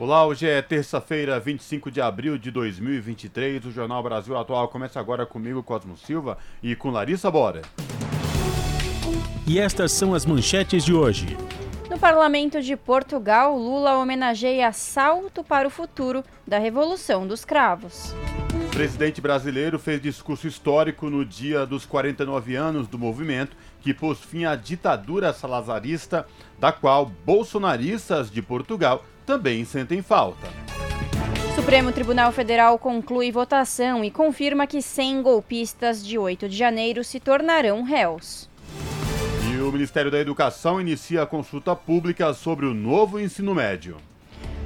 Olá, hoje é terça-feira, 25 de abril de 2023. O Jornal Brasil Atual começa agora comigo, Cosmo Silva, e com Larissa Bora. E estas são as manchetes de hoje. No Parlamento de Portugal, Lula homenageia salto para o futuro da Revolução dos Cravos. O presidente brasileiro fez discurso histórico no dia dos 49 anos do movimento que pôs fim à ditadura salazarista, da qual bolsonaristas de Portugal também sentem falta. Supremo Tribunal Federal conclui votação e confirma que 100 golpistas de 8 de janeiro se tornarão réus. E o Ministério da Educação inicia a consulta pública sobre o novo ensino médio.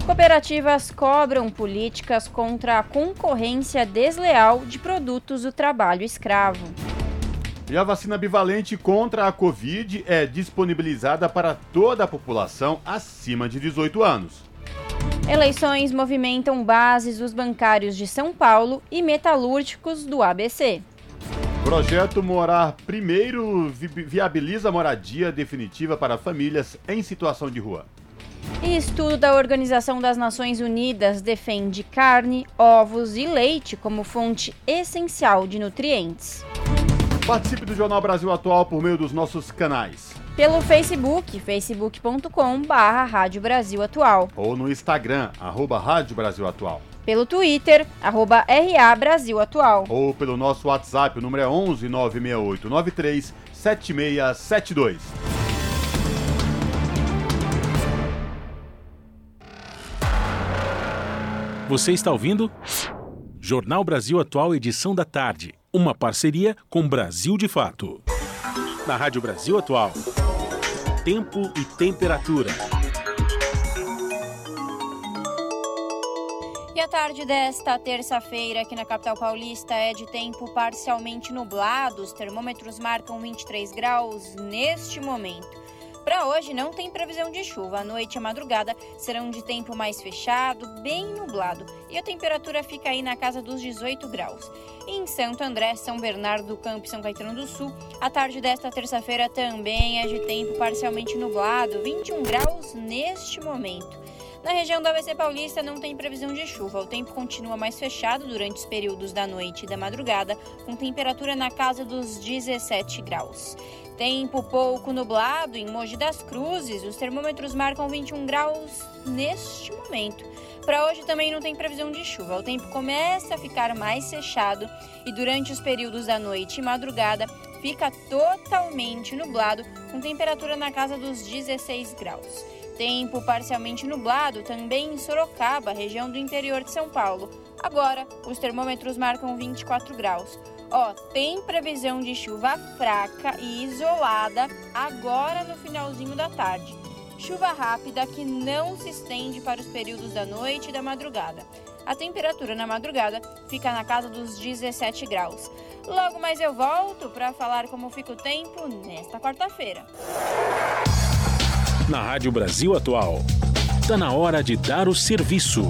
Cooperativas cobram políticas contra a concorrência desleal de produtos do trabalho escravo. E a vacina bivalente contra a Covid é disponibilizada para toda a população acima de 18 anos. Eleições movimentam bases dos bancários de São Paulo e metalúrgicos do ABC. Projeto Morar Primeiro viabiliza moradia definitiva para famílias em situação de rua. E estudo da Organização das Nações Unidas defende carne, ovos e leite como fonte essencial de nutrientes. Participe do Jornal Brasil Atual por meio dos nossos canais pelo Facebook, facebook.com barra Rádio Brasil Atual. Ou no Instagram, arroba Rádio Brasil Atual. Pelo Twitter, arroba RA Brasil Atual. Ou pelo nosso WhatsApp, o número é 11 968 93 7672. Você está ouvindo? Jornal Brasil Atual, edição da tarde. Uma parceria com Brasil de Fato. Na Rádio Brasil Atual tempo e temperatura. E a tarde desta terça-feira aqui na capital paulista é de tempo parcialmente nublado. Os termômetros marcam 23 graus neste momento. Para hoje não tem previsão de chuva. A noite e a madrugada serão de tempo mais fechado, bem nublado, e a temperatura fica aí na casa dos 18 graus. Em Santo André, São Bernardo do Campo e São Caetano do Sul, a tarde desta terça-feira também é de tempo parcialmente nublado, 21 graus neste momento. Na região do ABC Paulista não tem previsão de chuva. O tempo continua mais fechado durante os períodos da noite e da madrugada, com temperatura na casa dos 17 graus. Tempo pouco nublado em Mogi das Cruzes. Os termômetros marcam 21 graus neste momento. Para hoje também não tem previsão de chuva. O tempo começa a ficar mais fechado e durante os períodos da noite e madrugada fica totalmente nublado, com temperatura na casa dos 16 graus. Tempo parcialmente nublado também em Sorocaba, região do interior de São Paulo. Agora, os termômetros marcam 24 graus. Ó, tem previsão de chuva fraca e isolada agora no finalzinho da tarde. Chuva rápida que não se estende para os períodos da noite e da madrugada. A temperatura na madrugada fica na casa dos 17 graus. Logo mais eu volto para falar como fica o tempo nesta quarta-feira. Na Rádio Brasil Atual, está na hora de dar o serviço.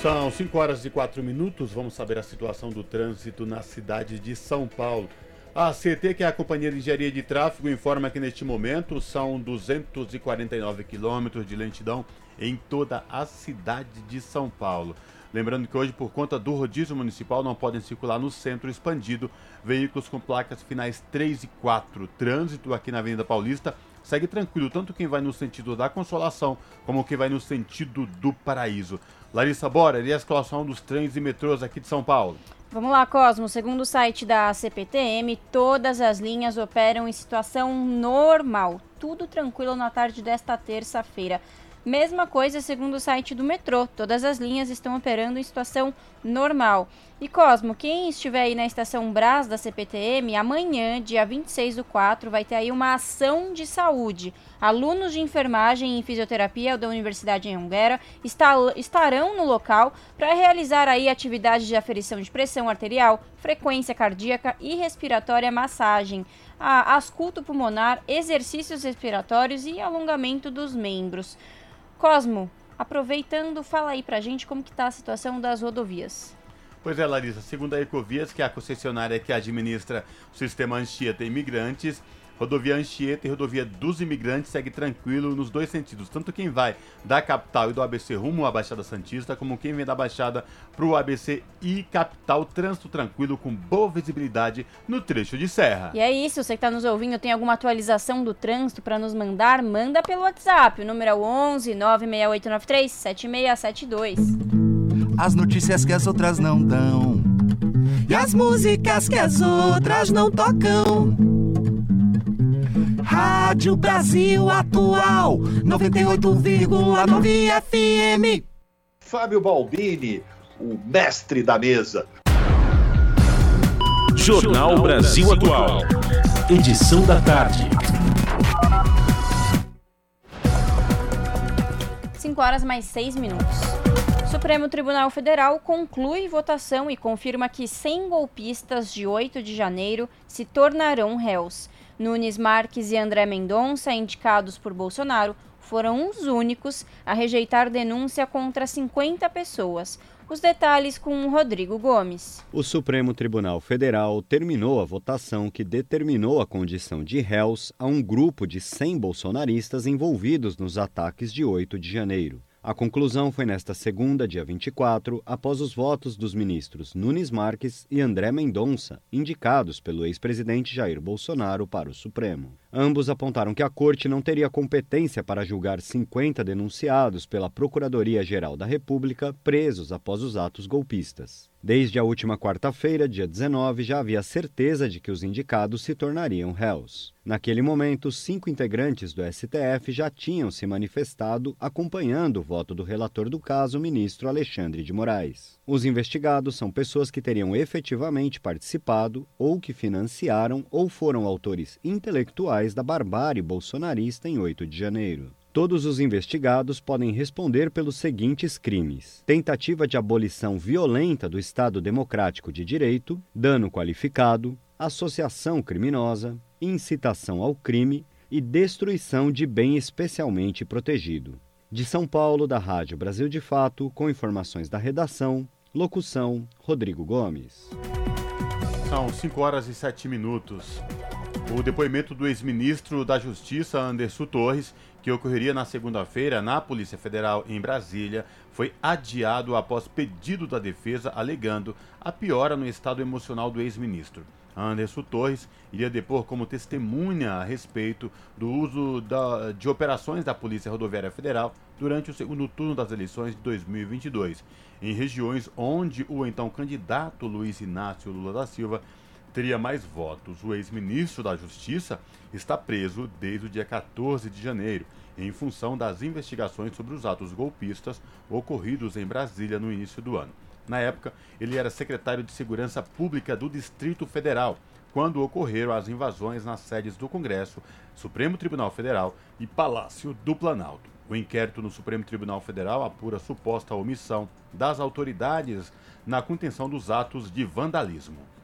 São 5 horas e 4 minutos. Vamos saber a situação do trânsito na cidade de São Paulo. A CT, que é a Companhia de Engenharia de Tráfego, informa que neste momento são 249 quilômetros de lentidão em toda a cidade de São Paulo. Lembrando que hoje, por conta do rodízio municipal, não podem circular no centro expandido veículos com placas finais 3 e 4. Trânsito aqui na Avenida Paulista segue tranquilo, tanto quem vai no sentido da Consolação como quem vai no sentido do Paraíso. Larissa Bora, e a escalação dos trens e metrôs aqui de São Paulo. Vamos lá, Cosmo. Segundo o site da CPTM, todas as linhas operam em situação normal. Tudo tranquilo na tarde desta terça-feira. Mesma coisa segundo o site do metrô. Todas as linhas estão operando em situação normal. E Cosmo, quem estiver aí na estação Brás da CPTM, amanhã, dia 26 do 4, vai ter aí uma ação de saúde. Alunos de enfermagem e fisioterapia da Universidade em Anguera estarão no local para realizar aí atividades de aferição de pressão arterial, frequência cardíaca e respiratória, massagem, asculto pulmonar, exercícios respiratórios e alongamento dos membros. Cosmo, aproveitando, fala aí pra gente como que tá a situação das rodovias. Pois é, Larissa, segundo a Ecovias, que é a concessionária que administra o sistema Anchieta Imigrantes, rodovia Anchieta e rodovia dos Imigrantes segue tranquilo nos dois sentidos, tanto quem vai da capital e do ABC rumo à Baixada Santista, como quem vem da Baixada para o ABC e capital, trânsito tranquilo com boa visibilidade no trecho de serra. E é isso, você que está nos ouvindo, tem alguma atualização do trânsito para nos mandar? Manda pelo WhatsApp, o número é 11 96893 7672 as notícias que as outras não dão. E as músicas que as outras não tocam. Rádio Brasil Atual 98,9 FM. Fábio Balbini, o mestre da mesa. Jornal Brasil Atual. Edição da tarde. 5 horas mais 6 minutos. Supremo Tribunal Federal conclui votação e confirma que 100 golpistas de 8 de janeiro se tornarão réus. Nunes Marques e André Mendonça, indicados por Bolsonaro, foram os únicos a rejeitar denúncia contra 50 pessoas. Os detalhes com Rodrigo Gomes. O Supremo Tribunal Federal terminou a votação que determinou a condição de réus a um grupo de 100 bolsonaristas envolvidos nos ataques de 8 de janeiro. A conclusão foi nesta segunda, dia 24, após os votos dos ministros Nunes Marques e André Mendonça, indicados pelo ex-presidente Jair Bolsonaro para o Supremo. Ambos apontaram que a corte não teria competência para julgar 50 denunciados pela Procuradoria-Geral da República presos após os atos golpistas. Desde a última quarta-feira, dia 19, já havia certeza de que os indicados se tornariam réus. Naquele momento, cinco integrantes do STF já tinham se manifestado acompanhando o voto do relator do caso, ministro Alexandre de Moraes. Os investigados são pessoas que teriam efetivamente participado ou que financiaram ou foram autores intelectuais da barbárie bolsonarista em 8 de janeiro. Todos os investigados podem responder pelos seguintes crimes: tentativa de abolição violenta do Estado Democrático de Direito, dano qualificado, associação criminosa, incitação ao crime e destruição de bem especialmente protegido. De São Paulo, da Rádio Brasil de Fato, com informações da redação, locução Rodrigo Gomes. São 5 horas e 7 minutos. O depoimento do ex-ministro da Justiça, Anderson Torres, que ocorreria na segunda-feira na Polícia Federal em Brasília, foi adiado após pedido da defesa alegando a piora no estado emocional do ex-ministro. Anderson Torres iria depor como testemunha a respeito do uso da, de operações da Polícia Rodoviária Federal durante o segundo turno das eleições de 2022, em regiões onde o então candidato Luiz Inácio Lula da Silva teria mais votos. O ex-ministro da Justiça está preso desde o dia 14 de janeiro, em função das investigações sobre os atos golpistas ocorridos em Brasília no início do ano. Na época, ele era secretário de Segurança Pública do Distrito Federal, quando ocorreram as invasões nas sedes do Congresso, Supremo Tribunal Federal e Palácio do Planalto. O inquérito no Supremo Tribunal Federal apura suposta omissão das autoridades na contenção dos atos de vandalismo.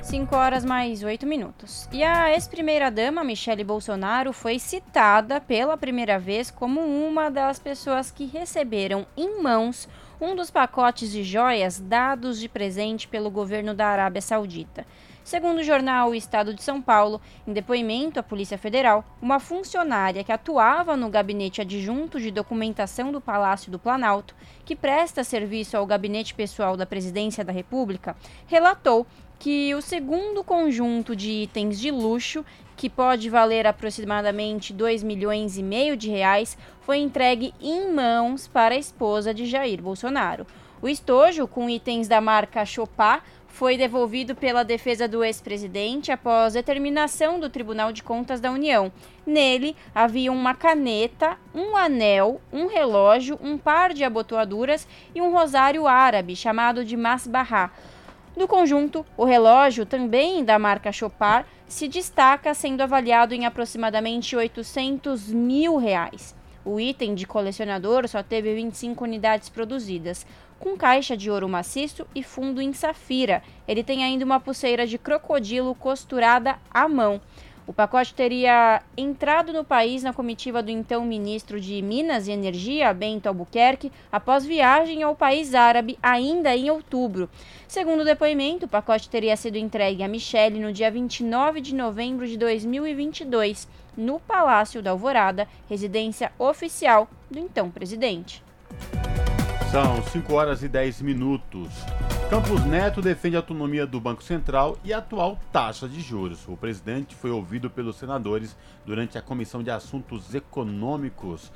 5 horas mais 8 minutos. E a ex-primeira-dama, Michele Bolsonaro, foi citada pela primeira vez como uma das pessoas que receberam em mãos um dos pacotes de joias dados de presente pelo governo da Arábia Saudita. Segundo o jornal O Estado de São Paulo, em depoimento à Polícia Federal, uma funcionária que atuava no gabinete adjunto de documentação do Palácio do Planalto, que presta serviço ao gabinete pessoal da Presidência da República, relatou que o segundo conjunto de itens de luxo, que pode valer aproximadamente 2 milhões e meio de reais, foi entregue em mãos para a esposa de Jair Bolsonaro. O estojo, com itens da marca Chopin, foi devolvido pela defesa do ex-presidente após determinação do Tribunal de Contas da União. Nele havia uma caneta, um anel, um relógio, um par de abotoaduras e um rosário árabe chamado de Masbahá. No conjunto, o relógio, também da marca Chopard, se destaca sendo avaliado em aproximadamente 800 mil reais. O item de colecionador só teve 25 unidades produzidas com caixa de ouro maciço e fundo em safira. Ele tem ainda uma pulseira de crocodilo costurada à mão. O pacote teria entrado no país na comitiva do então ministro de Minas e Energia, Bento Albuquerque, após viagem ao país árabe ainda em outubro. Segundo o depoimento, o pacote teria sido entregue a Michele no dia 29 de novembro de 2022, no Palácio da Alvorada, residência oficial do então presidente. São 5 horas e 10 minutos. Campos Neto defende a autonomia do Banco Central e a atual taxa de juros. O presidente foi ouvido pelos senadores durante a Comissão de Assuntos Econômicos.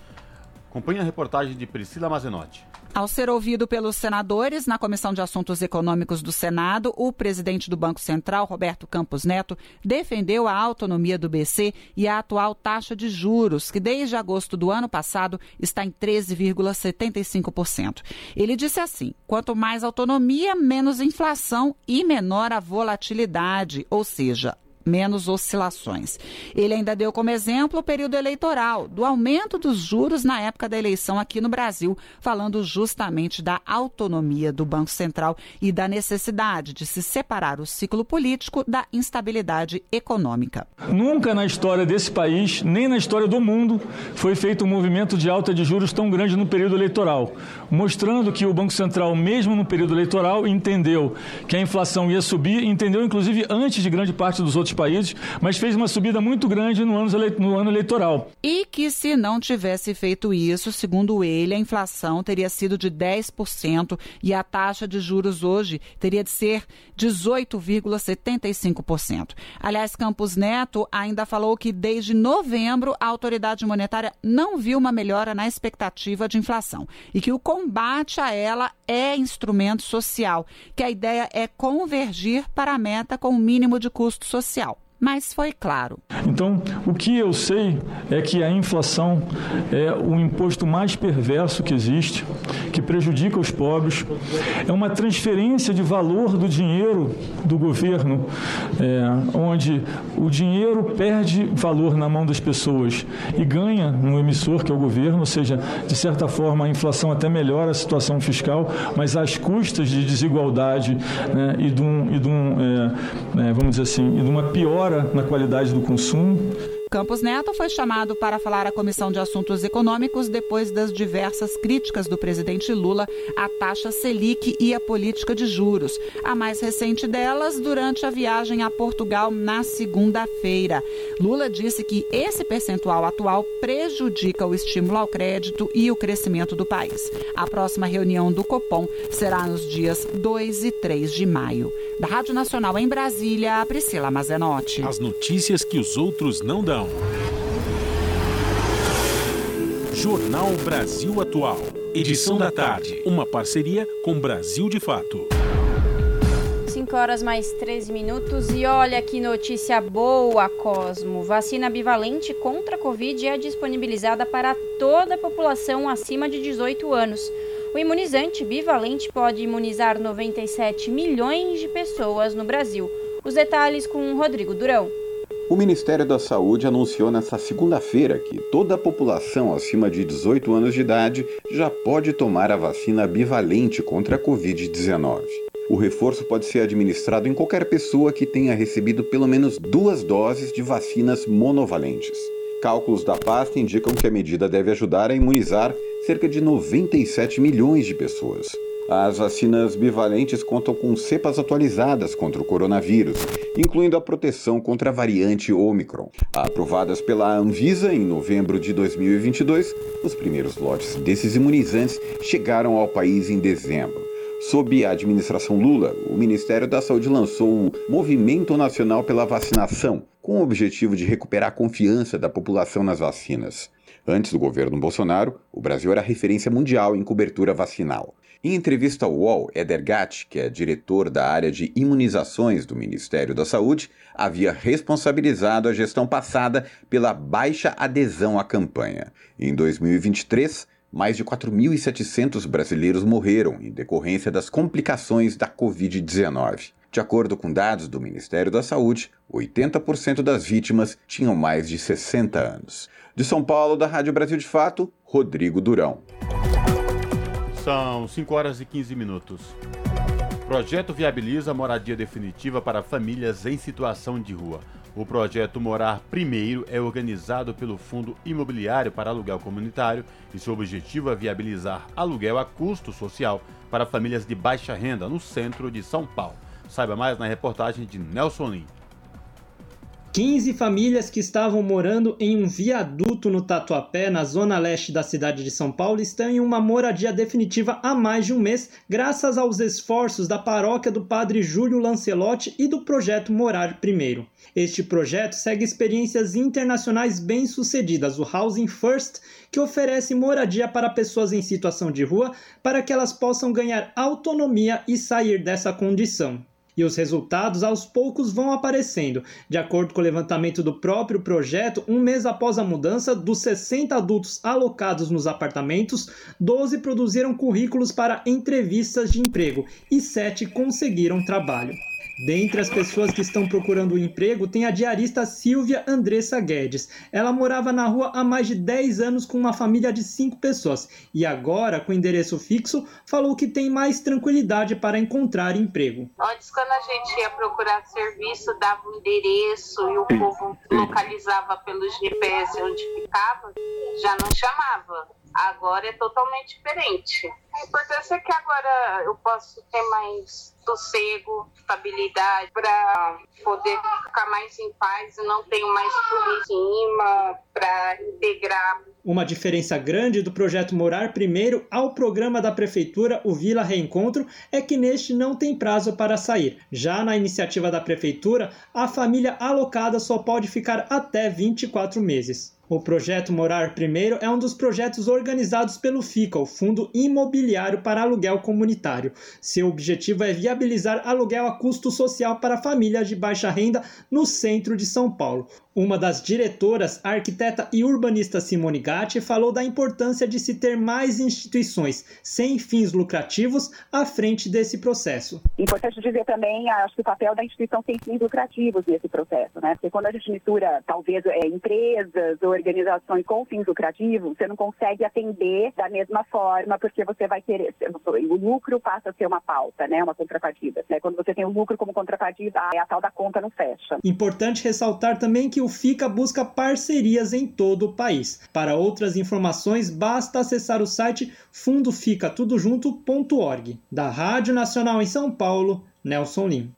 Acompanhe a reportagem de Priscila Mazenotti. Ao ser ouvido pelos senadores na Comissão de Assuntos Econômicos do Senado, o presidente do Banco Central, Roberto Campos Neto, defendeu a autonomia do BC e a atual taxa de juros, que desde agosto do ano passado está em 13,75%. Ele disse assim: quanto mais autonomia, menos inflação e menor a volatilidade, ou seja, menos oscilações. Ele ainda deu como exemplo o período eleitoral, do aumento dos juros na época da eleição aqui no Brasil, falando justamente da autonomia do Banco Central e da necessidade de se separar o ciclo político da instabilidade econômica. Nunca na história desse país, nem na história do mundo, foi feito um movimento de alta de juros tão grande no período eleitoral, mostrando que o Banco Central, mesmo no período eleitoral, entendeu que a inflação ia subir, entendeu inclusive antes de grande parte dos outros países, mas fez uma subida muito grande no ano, no ano eleitoral. E que se não tivesse feito isso, segundo ele, a inflação teria sido de 10% e a taxa de juros hoje teria de ser 18,75%. Aliás, Campos Neto ainda falou que desde novembro a autoridade monetária não viu uma melhora na expectativa de inflação e que o combate a ela é instrumento social, que a ideia é convergir para a meta com o mínimo de custo social mas foi claro. Então, o que eu sei é que a inflação é o imposto mais perverso que existe, que prejudica os pobres, é uma transferência de valor do dinheiro do governo, é, onde o dinheiro perde valor na mão das pessoas e ganha no emissor, que é o governo, ou seja, de certa forma a inflação até melhora a situação fiscal, mas às custas de desigualdade né, e de um, e de um é, é vamos dizer assim, e de uma pior na qualidade do consumo Campos Neto foi chamado para falar à Comissão de Assuntos Econômicos depois das diversas críticas do presidente Lula à taxa Selic e à política de juros. A mais recente delas durante a viagem a Portugal na segunda-feira. Lula disse que esse percentual atual prejudica o estímulo ao crédito e o crescimento do país. A próxima reunião do Copom será nos dias 2 e 3 de maio. Da Rádio Nacional em Brasília, Priscila Mazenotti. As notícias que os outros não dão. Jornal Brasil Atual. Edição da tarde. Uma parceria com Brasil de Fato. 5 horas mais 13 minutos e olha que notícia boa, Cosmo. Vacina bivalente contra a Covid é disponibilizada para toda a população acima de 18 anos. O imunizante bivalente pode imunizar 97 milhões de pessoas no Brasil. Os detalhes com Rodrigo Durão. O Ministério da Saúde anunciou nesta segunda-feira que toda a população acima de 18 anos de idade já pode tomar a vacina bivalente contra a Covid-19. O reforço pode ser administrado em qualquer pessoa que tenha recebido pelo menos duas doses de vacinas monovalentes. Cálculos da pasta indicam que a medida deve ajudar a imunizar cerca de 97 milhões de pessoas. As vacinas bivalentes contam com cepas atualizadas contra o coronavírus, incluindo a proteção contra a variante Omicron. Aprovadas pela Anvisa em novembro de 2022, os primeiros lotes desses imunizantes chegaram ao país em dezembro. Sob a administração Lula, o Ministério da Saúde lançou o Movimento Nacional pela Vacinação, com o objetivo de recuperar a confiança da população nas vacinas. Antes do governo Bolsonaro, o Brasil era referência mundial em cobertura vacinal. Em entrevista ao UOL, Eder Gatti, que é diretor da área de imunizações do Ministério da Saúde, havia responsabilizado a gestão passada pela baixa adesão à campanha. Em 2023, mais de 4.700 brasileiros morreram em decorrência das complicações da Covid-19. De acordo com dados do Ministério da Saúde, 80% das vítimas tinham mais de 60 anos. De São Paulo, da Rádio Brasil de Fato, Rodrigo Durão. São 5 horas e 15 minutos. Projeto viabiliza moradia definitiva para famílias em situação de rua. O projeto Morar Primeiro é organizado pelo Fundo Imobiliário para Aluguel Comunitário e seu objetivo é viabilizar aluguel a custo social para famílias de baixa renda no centro de São Paulo. Saiba mais na reportagem de Nelson Lin. 15 famílias que estavam morando em um viaduto no Tatuapé, na zona leste da cidade de São Paulo, estão em uma moradia definitiva há mais de um mês, graças aos esforços da paróquia do Padre Júlio Lancelotti e do projeto Morar Primeiro. Este projeto segue experiências internacionais bem-sucedidas, o Housing First, que oferece moradia para pessoas em situação de rua para que elas possam ganhar autonomia e sair dessa condição e os resultados aos poucos vão aparecendo. De acordo com o levantamento do próprio projeto, um mês após a mudança, dos 60 adultos alocados nos apartamentos, 12 produziram currículos para entrevistas de emprego e 7 conseguiram trabalho. Dentre as pessoas que estão procurando um emprego, tem a diarista Silvia Andressa Guedes. Ela morava na rua há mais de 10 anos com uma família de 5 pessoas e agora, com endereço fixo, falou que tem mais tranquilidade para encontrar emprego. Antes, quando a gente ia procurar serviço, dava um endereço e o povo localizava pelo GPS onde ficava, já não chamava. Agora é totalmente diferente. A importância é que agora eu posso ter mais sossego, estabilidade para poder ficar mais em paz não tenho mais em cima para integrar. Uma diferença grande do projeto Morar Primeiro ao programa da prefeitura, o Vila Reencontro, é que neste não tem prazo para sair. Já na iniciativa da prefeitura, a família alocada só pode ficar até 24 meses. O projeto Morar Primeiro é um dos projetos organizados pelo FICA, o Fundo Imobiliário para Aluguel Comunitário. Seu objetivo é viabilizar aluguel a custo social para famílias de baixa renda no centro de São Paulo. Uma das diretoras, a arquiteta e urbanista Simone Gatti, falou da importância de se ter mais instituições sem fins lucrativos à frente desse processo. Importante dizer também, acho que o papel da instituição sem fins lucrativos nesse processo, né? Porque quando a gente mistura, talvez, é, empresas ou organizações com fins lucrativos, você não consegue atender da mesma forma, porque você vai querer, o lucro passa a ser uma pauta, né? Uma contrapartida. Né? Quando você tem o lucro como contrapartida, a tal da conta não fecha. Importante ressaltar também que o FICA busca parcerias em todo o país. Para outras informações, basta acessar o site fundoficatudojunto.org. Da Rádio Nacional em São Paulo, Nelson Lim.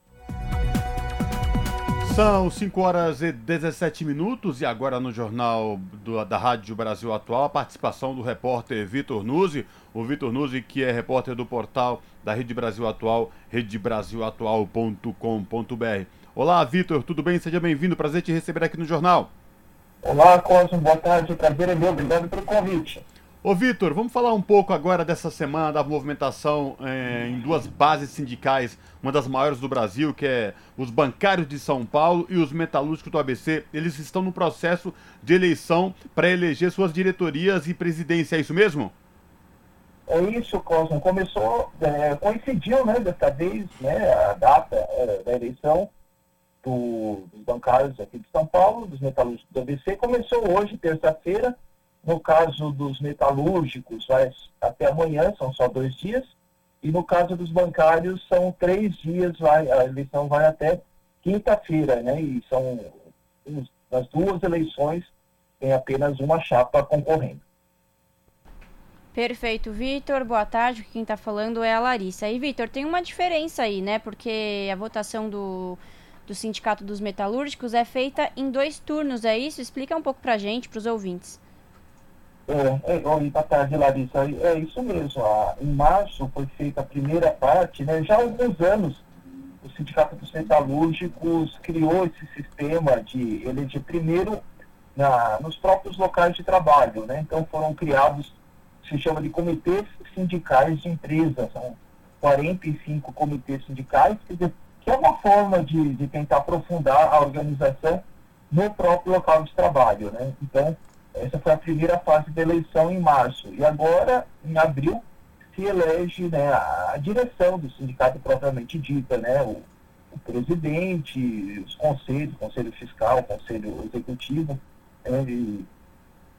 São 5 horas e 17 minutos e agora no Jornal do, da Rádio Brasil Atual a participação do repórter Vitor Nuzzi. O Vitor Nuzzi, que é repórter do portal da Rede Brasil Atual, redebrasilatual.com.br. Olá, Vitor, tudo bem? Seja bem-vindo. Prazer te receber aqui no jornal. Olá, Cosmo. Boa tarde. Prazer é meu. Obrigado pelo convite. Ô, Vitor, vamos falar um pouco agora dessa semana da movimentação eh, em duas bases sindicais, uma das maiores do Brasil, que é os bancários de São Paulo e os metalúrgicos do ABC. Eles estão no processo de eleição para eleger suas diretorias e presidência, é isso mesmo? É isso, Cosmo. Começou, é, coincidiu, né, dessa vez, né, a data é, da eleição do, dos bancários aqui de São Paulo, dos metalúrgicos do ABC, começou hoje, terça-feira. No caso dos metalúrgicos, vai até amanhã, são só dois dias. E no caso dos bancários, são três dias, vai, a eleição vai até quinta-feira, né? E são nas duas eleições tem apenas uma chapa concorrendo. Perfeito, Vitor. Boa tarde. Quem está falando é a Larissa. E, Vitor, tem uma diferença aí, né? Porque a votação do do Sindicato dos Metalúrgicos é feita em dois turnos, é isso? Explica um pouco para a gente, para os ouvintes. É, é igual boa tarde, Larissa. É isso mesmo. em março foi feita a primeira parte, né? Já há alguns anos o Sindicato dos Metalúrgicos criou esse sistema de eleger primeiro na, nos próprios locais de trabalho, né? Então foram criados se chama de comitês sindicais de empresa. São 45 comitês sindicais, que é uma forma de, de tentar aprofundar a organização no próprio local de trabalho. Né? Então, essa foi a primeira fase da eleição em março. E agora, em abril, se elege né, a, direção do sindicato propriamente dita, né, o, o presidente, os conselhos, conselho fiscal, conselho executivo. Né, e,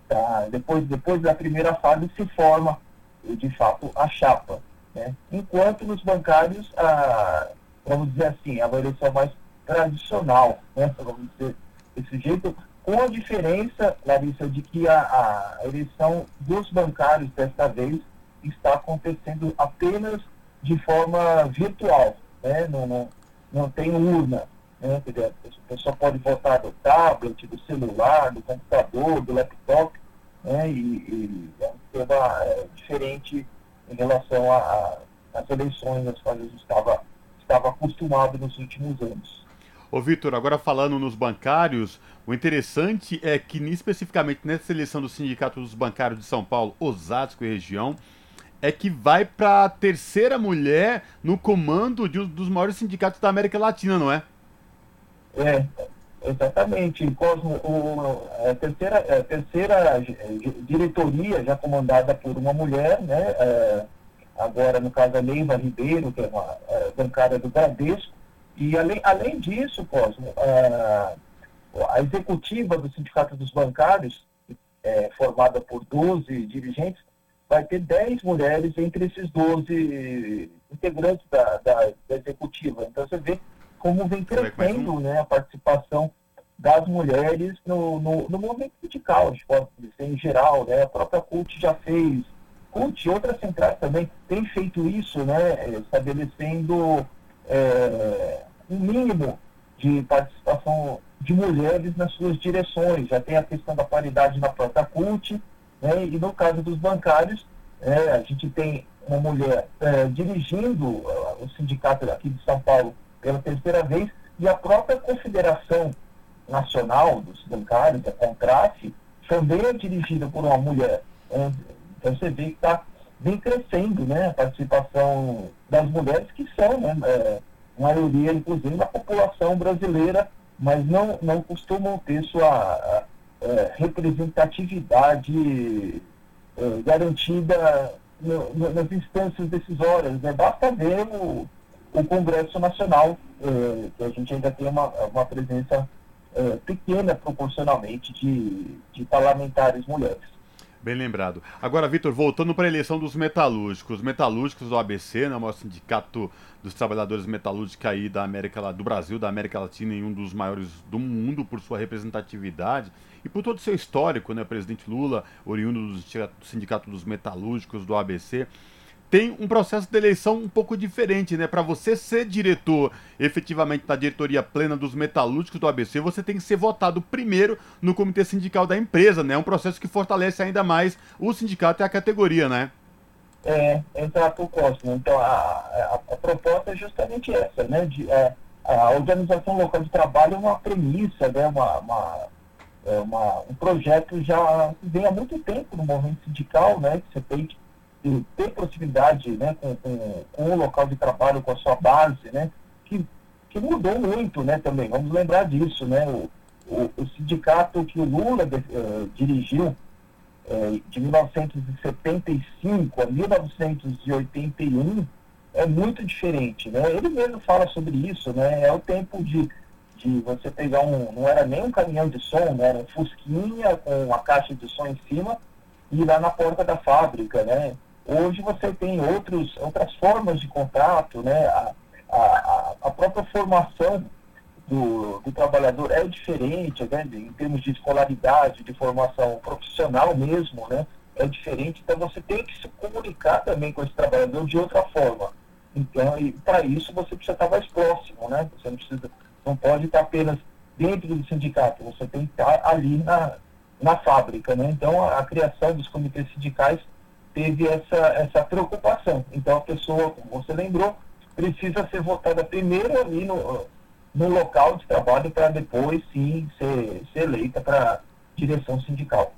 tá, depois, depois da primeira fase se forma, de fato, a chapa. Né? Enquanto nos bancários, a, vamos dizer assim, é a eleição mais tradicional, né? vamos dizer desse jeito, com a diferença, Larissa, de que a, a eleição dos bancários desta vez está acontecendo apenas de forma virtual, né? não, não, não tem urna. Né? a pessoa pode votar do tablet, do celular, do computador, do laptop, né? e, e é um tema é, diferente em relação às eleições às quais a gente estava, estava acostumado nos últimos anos. Ô Vitor, agora falando nos bancários, o interessante é que especificamente nessa eleição do Sindicato dos Bancários de São Paulo, Osasco e região, é que vai para a terceira mulher no comando de um dos maiores sindicatos da América Latina, não é? É, exatamente. Cosmo, o, a, terceira, a terceira diretoria já comandada por uma mulher, né? É, agora, no caso, a Leiva Ribeiro, que é uma é, bancária do Bradesco. E, além, além disso, Cosmo, a, a executiva do Sindicato dos Bancários, é, formada por 12 dirigentes, vai ter 10 mulheres entre esses 12 integrantes da, da, da executiva. Então você vê como vem crescendo né, a participação das mulheres no, no, no movimento sindical, em geral. Né? A própria CUT já fez, CUT e outras centrais também têm feito isso, né, estabelecendo é, um mínimo de participação de mulheres nas suas direções. Já tem a questão da paridade na própria CUT, né? E no caso dos bancários, é, a gente tem uma mulher é, dirigindo uh, o sindicato aqui de São Paulo pela terceira vez, e a própria Confederação Nacional dos Bancários, a Contrafe, também é dirigida por uma mulher. É, então você vê que está vem crescendo né, a participação das mulheres, que são, né, é, maioria, inclusive, da população brasileira, mas não, não costumam ter sua é, representatividade é, garantida no, no, nas instâncias decisórias. Né? Basta ver o, o Congresso Nacional, é, que a gente ainda tem uma, uma presença pequena proporcionalmente de, de parlamentares mulheres. Bem lembrado. Agora, Vitor, voltando para a eleição dos metalúrgicos. Os metalúrgicos do ABC, né, o maior sindicato dos trabalhadores metalúrgicos aí da América do Brasil, da América Latina, em um dos maiores do mundo por sua representatividade e por todo o seu histórico, né, presidente Lula, oriundo do Sindicato dos Metalúrgicos do ABC tem um processo de eleição um pouco diferente, né? Para você ser diretor efetivamente da diretoria plena dos metalúrgicos do ABC, você tem que ser votado primeiro no comitê sindical da empresa, né? É um processo que fortalece ainda mais o sindicato e a categoria, né? É, exato, Cosmo. Então, a, a, a, proposta é justamente essa, né? De, a, é, a organização local de trabalho é uma premissa, né? Uma, uma, é uma, um projeto já vem há muito tempo no movimento sindical, né? Que você tem que ter proximidade né, com, com, com, o local de trabalho, com a sua base, né, que, que mudou muito né, também. Vamos lembrar disso. Né, o, o, o sindicato que o Lula de, uh, dirigiu uh, de 1975 a 1981 é muito diferente. Né? Ele mesmo fala sobre isso. Né? É o tempo de, de você pegar um. Não era nem um caminhão de som, né? era um Fusquinha com a caixa de som em cima e ir lá na porta da fábrica, né? Hoje você tem outros, outras formas de contrato, né? A, a, a própria formação do, do, trabalhador é diferente, né? em termos de escolaridade, de formação profissional mesmo, né? É diferente, então você tem que se comunicar também com esse trabalhador de outra forma. Então, para isso você precisa estar mais próximo, né? Você não precisa, não pode estar apenas dentro do sindicato, você tem que estar ali na, na fábrica, né? Então, a, a criação dos comitês sindicais teve essa, essa preocupação. Então, a pessoa, como você lembrou, precisa ser votada primeiro ali no, no local de trabalho para depois, sim, ser, ser eleita para direção sindical.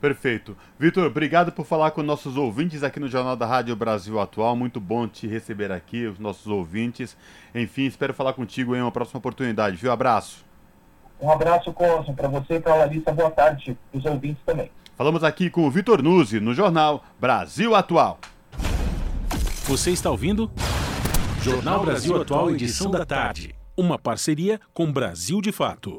Perfeito. Vitor, obrigado por falar com nossos ouvintes aqui no Jornal da Rádio Brasil Atual. Muito bom te receber aqui, os nossos ouvintes. Enfim, espero falar contigo em uma próxima oportunidade, viu? Abraço. Um abraço, Cosmo, para você e para a Larissa. Boa tarde, os ouvintes também. Falamos aqui com o Vitor Nuzzi, no Jornal Brasil Atual. Você está ouvindo? Jornal Brasil Atual, edição da tarde. Uma parceria com Brasil de Fato.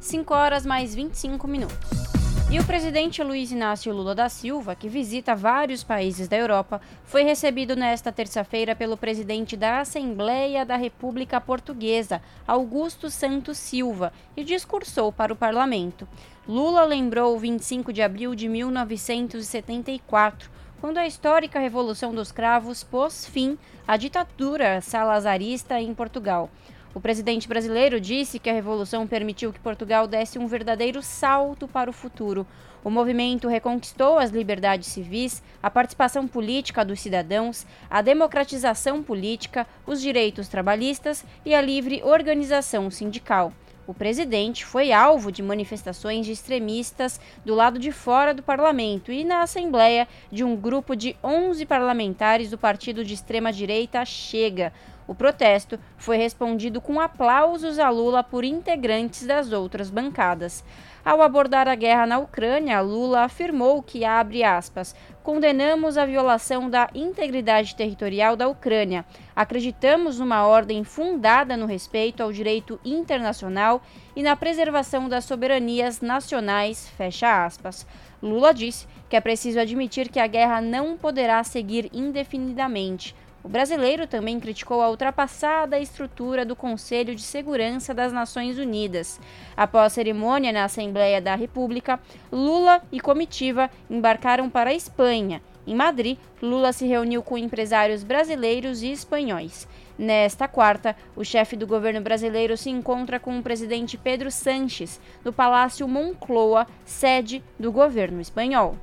5 horas mais 25 minutos. E o presidente Luiz Inácio Lula da Silva, que visita vários países da Europa, foi recebido nesta terça-feira pelo presidente da Assembleia da República Portuguesa, Augusto Santos Silva, e discursou para o parlamento. Lula lembrou o 25 de abril de 1974, quando a histórica Revolução dos Cravos pôs fim à ditadura salazarista em Portugal. O presidente brasileiro disse que a revolução permitiu que Portugal desse um verdadeiro salto para o futuro. O movimento reconquistou as liberdades civis, a participação política dos cidadãos, a democratização política, os direitos trabalhistas e a livre organização sindical. O presidente foi alvo de manifestações de extremistas do lado de fora do parlamento e na Assembleia de um grupo de 11 parlamentares do partido de extrema-direita Chega. O protesto foi respondido com aplausos a Lula por integrantes das outras bancadas. Ao abordar a guerra na Ucrânia, Lula afirmou que, abre aspas, condenamos a violação da integridade territorial da Ucrânia. Acreditamos numa ordem fundada no respeito ao direito internacional e na preservação das soberanias nacionais, fecha aspas. Lula disse que é preciso admitir que a guerra não poderá seguir indefinidamente o brasileiro também criticou a ultrapassada estrutura do Conselho de Segurança das Nações Unidas. Após cerimônia na Assembleia da República, Lula e comitiva embarcaram para a Espanha. Em Madrid, Lula se reuniu com empresários brasileiros e espanhóis. Nesta quarta, o chefe do governo brasileiro se encontra com o presidente Pedro Sanches, no Palácio Moncloa, sede do governo espanhol.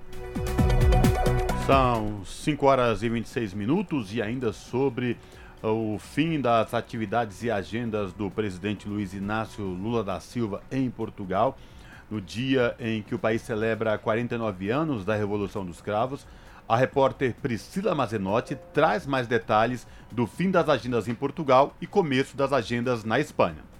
São 5 horas e 26 minutos e ainda sobre o fim das atividades e agendas do presidente Luiz Inácio Lula da Silva em Portugal, no dia em que o país celebra 49 anos da Revolução dos Cravos. A repórter Priscila Mazenotti traz mais detalhes do fim das agendas em Portugal e começo das agendas na Espanha.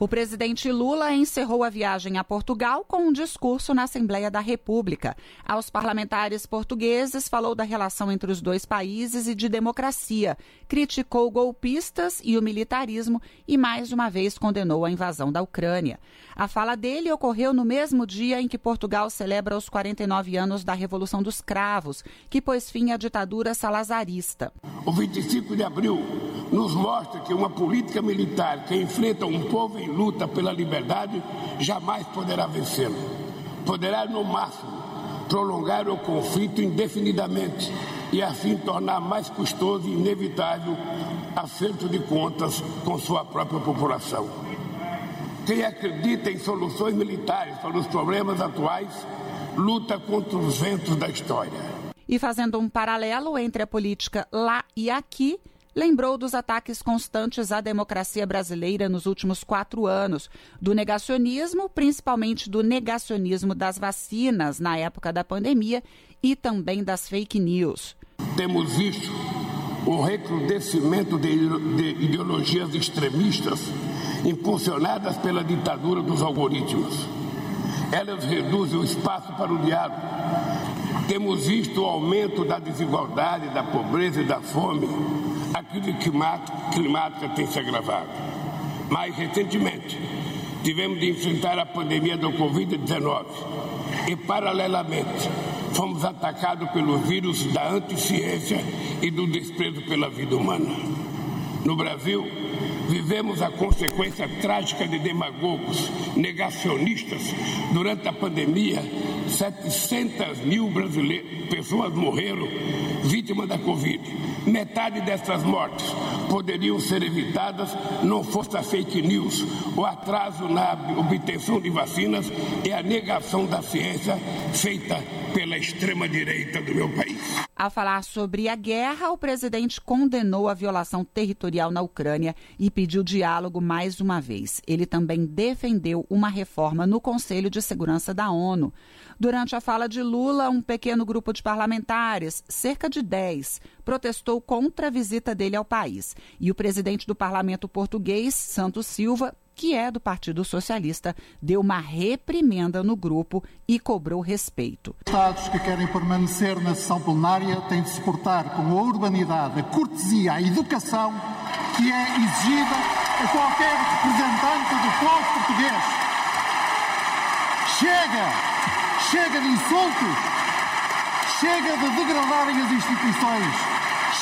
O presidente Lula encerrou a viagem a Portugal com um discurso na Assembleia da República. Aos parlamentares portugueses, falou da relação entre os dois países e de democracia, criticou golpistas e o militarismo e, mais uma vez, condenou a invasão da Ucrânia. A fala dele ocorreu no mesmo dia em que Portugal celebra os 49 anos da Revolução dos Cravos, que pôs fim à ditadura salazarista. O 25 de abril nos mostra que uma política militar que enfrenta um povo luta pela liberdade jamais poderá vencê-lo. Poderá, no máximo, prolongar o conflito indefinidamente e assim tornar mais custoso e inevitável acerto de contas com sua própria população. Quem acredita em soluções militares para os problemas atuais luta contra os ventos da história. E fazendo um paralelo entre a política lá e aqui, lembrou dos ataques constantes à democracia brasileira nos últimos quatro anos, do negacionismo, principalmente do negacionismo das vacinas na época da pandemia e também das fake news. Temos visto o recrudescimento de ideologias extremistas impulsionadas pela ditadura dos algoritmos. Elas reduzem o espaço para o diálogo. Temos visto o aumento da desigualdade, da pobreza e da fome. A crise climática tem se agravado. Mais recentemente, tivemos de enfrentar a pandemia do Covid-19 e, paralelamente, fomos atacados pelo vírus da anticiência e do desprezo pela vida humana. No Brasil, vivemos a consequência trágica de demagogos, negacionistas. Durante a pandemia, 700 mil pessoas morreram vítimas da Covid. Metade dessas mortes poderiam ser evitadas não fosse a fake news, o atraso na obtenção de vacinas e a negação da ciência feita pela extrema-direita do meu país. Ao falar sobre a guerra, o presidente condenou a violação territorial na Ucrânia e pediu diálogo mais uma vez. Ele também defendeu uma reforma no Conselho de Segurança da ONU. Durante a fala de Lula, um pequeno grupo de parlamentares, cerca de 10, protestou contra a visita dele ao país. E o presidente do parlamento português, Santos Silva, que é do Partido Socialista, deu uma reprimenda no grupo e cobrou respeito. Estados que querem permanecer na sessão plenária têm de se portar com a urbanidade, a cortesia, a educação que é exigida a qualquer representante do povo português. Chega! Chega de insultos! Chega de degradarem as instituições!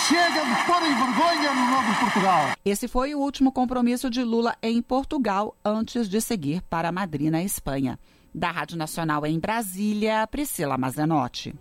Chega de porem vergonha no nome de Portugal! Esse foi o último compromisso de Lula em Portugal antes de seguir para Madrid, na Espanha. Da Rádio Nacional em Brasília, Priscila Mazenotti.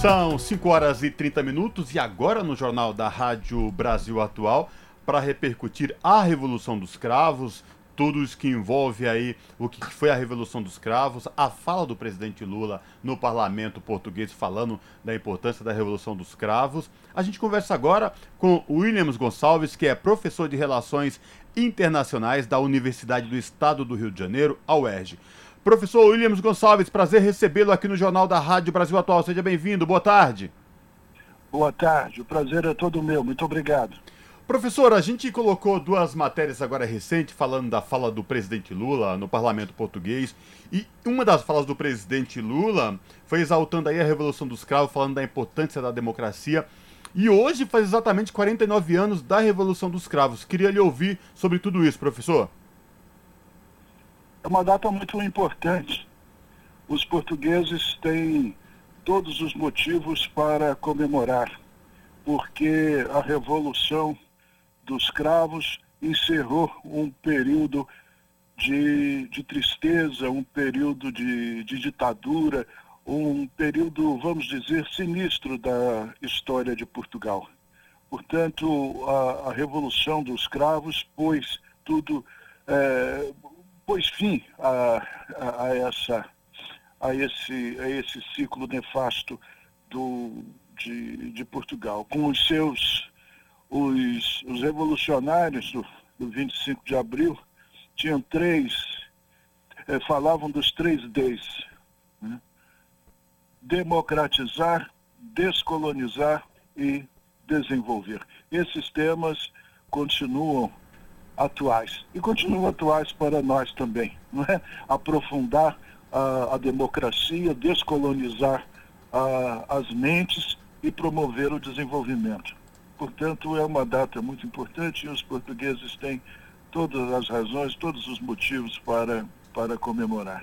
São 5 horas e 30 minutos e agora no Jornal da Rádio Brasil Atual, para repercutir a Revolução dos Cravos, tudo isso que envolve aí o que foi a Revolução dos Cravos, a fala do presidente Lula no parlamento português falando da importância da Revolução dos Cravos. A gente conversa agora com Williams Gonçalves, que é professor de Relações Internacionais da Universidade do Estado do Rio de Janeiro, a UERJ. Professor Williams Gonçalves, prazer recebê-lo aqui no Jornal da Rádio Brasil Atual. Seja bem-vindo. Boa tarde. Boa tarde. O prazer é todo meu. Muito obrigado. Professor, a gente colocou duas matérias agora recentes falando da fala do presidente Lula no parlamento português. E uma das falas do presidente Lula foi exaltando aí a Revolução dos Cravos, falando da importância da democracia. E hoje faz exatamente 49 anos da Revolução dos Cravos. Queria lhe ouvir sobre tudo isso, professor. É uma data muito importante. Os portugueses têm todos os motivos para comemorar, porque a Revolução dos cravos encerrou um período de, de tristeza, um período de, de ditadura, um período, vamos dizer, sinistro da história de Portugal. Portanto, a, a Revolução dos Cravos pôs tudo, é, pôs fim a, a, a, essa, a, esse, a esse ciclo nefasto do, de, de Portugal, com os seus os, os revolucionários do, do 25 de abril tinham três, eh, falavam dos três Ds. Né? Democratizar, descolonizar e desenvolver. Esses temas continuam atuais e continuam atuais para nós também, não é? Aprofundar a, a democracia, descolonizar a, as mentes e promover o desenvolvimento. Portanto, é uma data muito importante e os portugueses têm todas as razões, todos os motivos para, para comemorar.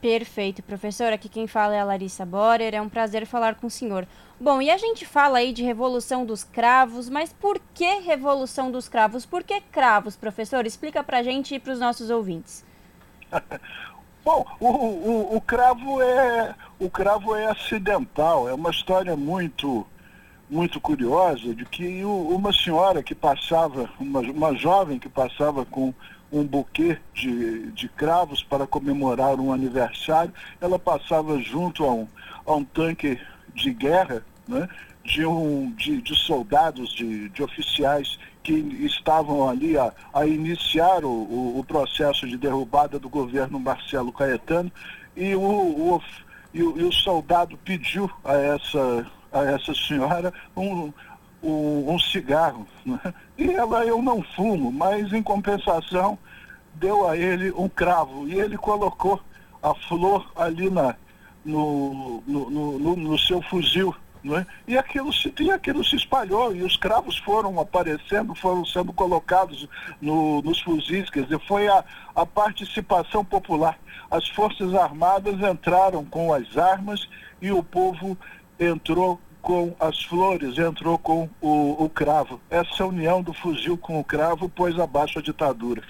Perfeito, professor. Aqui quem fala é a Larissa Borer. É um prazer falar com o senhor. Bom, e a gente fala aí de Revolução dos Cravos, mas por que Revolução dos Cravos? Por que cravos, professor? Explica pra gente e para os nossos ouvintes. Bom, o, o, o, cravo é, o cravo é acidental, é uma história muito muito curiosa de que uma senhora que passava, uma, uma jovem que passava com um buquê de, de cravos para comemorar um aniversário, ela passava junto a um, a um tanque de guerra né, de, um, de, de soldados, de, de oficiais que estavam ali a, a iniciar o, o, o, processo de derrubada do governo Marcelo Caetano e o, o, e o, e o soldado pediu a essa a essa senhora um, um, um cigarro. Né? E ela, eu não fumo, mas em compensação deu a ele um cravo e ele colocou a flor ali na, no, no, no, no seu fuzil. Né? E, aquilo se, e aquilo se espalhou e os cravos foram aparecendo, foram sendo colocados no, nos fuzis, quer dizer, foi a, a participação popular. As Forças Armadas entraram com as armas e o povo entrou com as flores, entrou com o, o cravo. Essa união do fuzil com o cravo pôs abaixo a ditadura.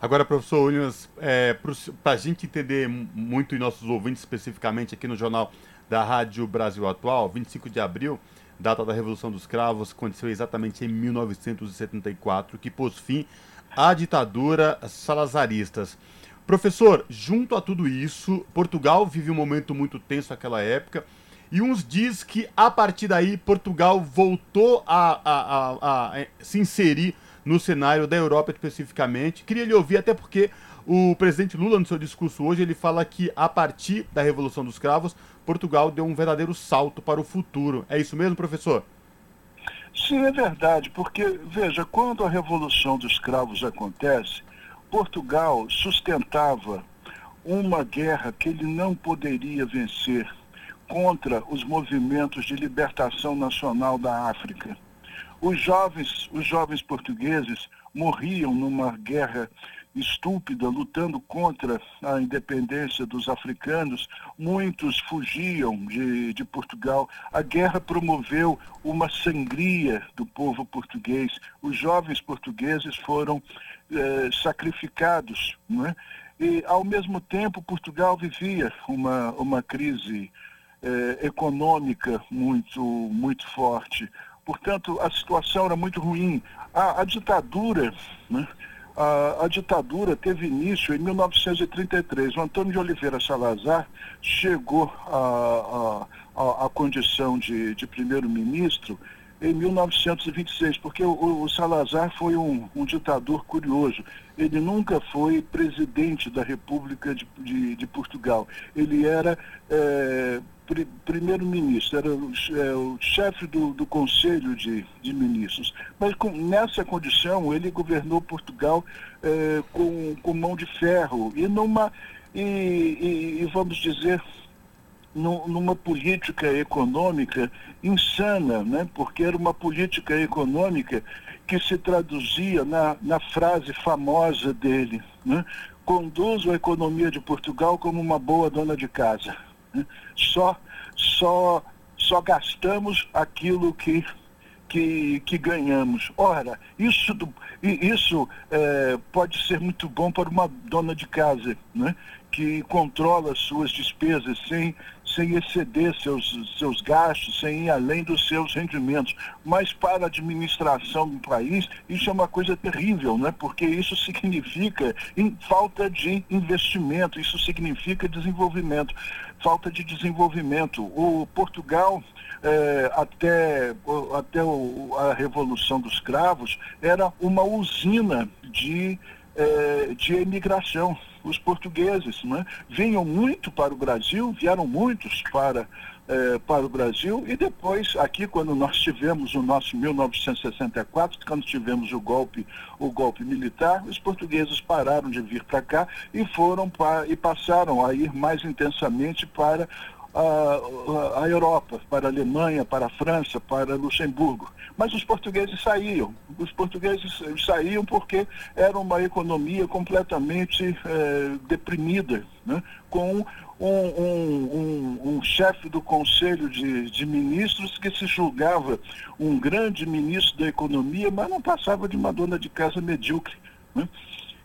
Agora, professor Williams, é, para a gente entender muito e nossos ouvintes especificamente aqui no Jornal da Rádio Brasil Atual, 25 de abril, data da Revolução dos Cravos, aconteceu exatamente em 1974, que pôs fim à ditadura salazaristas. Professor, junto a tudo isso, Portugal vive um momento muito tenso naquela época. E uns diz que a partir daí Portugal voltou a, a, a, a, se inserir no cenário da Europa especificamente. Queria lhe ouvir, até porque o presidente Lula, no seu discurso hoje, ele fala que a partir da Revolução dos Cravos, Portugal deu um verdadeiro salto para o futuro. É isso mesmo, professor? Sim, é verdade, porque, veja, quando a Revolução dos Cravos acontece, Portugal sustentava uma guerra que ele não poderia vencer contra os movimentos de libertação nacional da África. Os jovens, os jovens portugueses morriam numa guerra estúpida, lutando contra a independência dos africanos. Muitos fugiam de, de Portugal. A guerra promoveu uma sangria do povo português. Os jovens portugueses foram eh, sacrificados. Né? E, ao mesmo tempo, Portugal vivia uma, uma crise eh, econômica muito, muito forte. Portanto, a situação era muito ruim. A, a ditadura, né? a, a, ditadura teve início em 1933. O Antônio de Oliveira Salazar chegou à condição de, de primeiro-ministro em 1926, porque o, o Salazar foi um, um, ditador curioso. Ele nunca foi presidente da República de, de, de Portugal. Ele era é, primeiro-ministro, era o, é, o chefe do, do Conselho de, de Ministros. Mas com, nessa condição, ele governou Portugal é, com, com mão de ferro e numa, e, e, e vamos dizer, numa política econômica insana, né? porque era uma política econômica que se traduzia na, na frase famosa dele, né? conduzo a economia de Portugal como uma boa dona de casa. Né? Só, só, só gastamos aquilo que, que, que ganhamos. Ora, isso, isso é, pode ser muito bom para uma dona de casa, né? Que controla suas despesas sem, sem exceder seus, seus gastos, sem ir além dos seus rendimentos. Mas para a administração do país, isso é uma coisa terrível, né? porque isso significa falta de investimento, isso significa desenvolvimento, falta de desenvolvimento. O Portugal, é, até, até o, a Revolução dos Cravos, era uma usina de, é, de emigração os portugueses, né? vinham muito para o Brasil, vieram muitos para, eh, para o Brasil e depois, aqui quando nós tivemos o nosso 1964, quando tivemos o golpe, o golpe militar, os portugueses pararam de vir para cá e foram para, e passaram a ir mais intensamente para a, a, Europa, para a Alemanha, para a França, para Luxemburgo. Mas os portugueses saíam. Os portugueses saíam porque era uma economia completamente é, deprimida, né? com um, um, um, um chefe do Conselho de, de, Ministros que se julgava um grande ministro da economia, mas não passava de uma dona de casa medíocre. Né?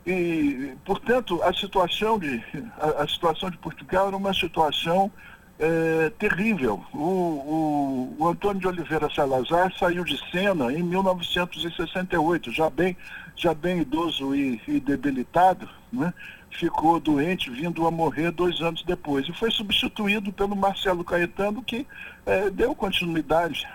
E, portanto, a situação de, a, a situação de Portugal era uma situação é, terrível. O, o, o, Antônio de Oliveira Salazar saiu de cena em 1968, já bem, já bem idoso e, e debilitado, né? ficou doente, vindo a morrer dois anos depois. E foi substituído pelo Marcelo Caetano, que é, deu continuidade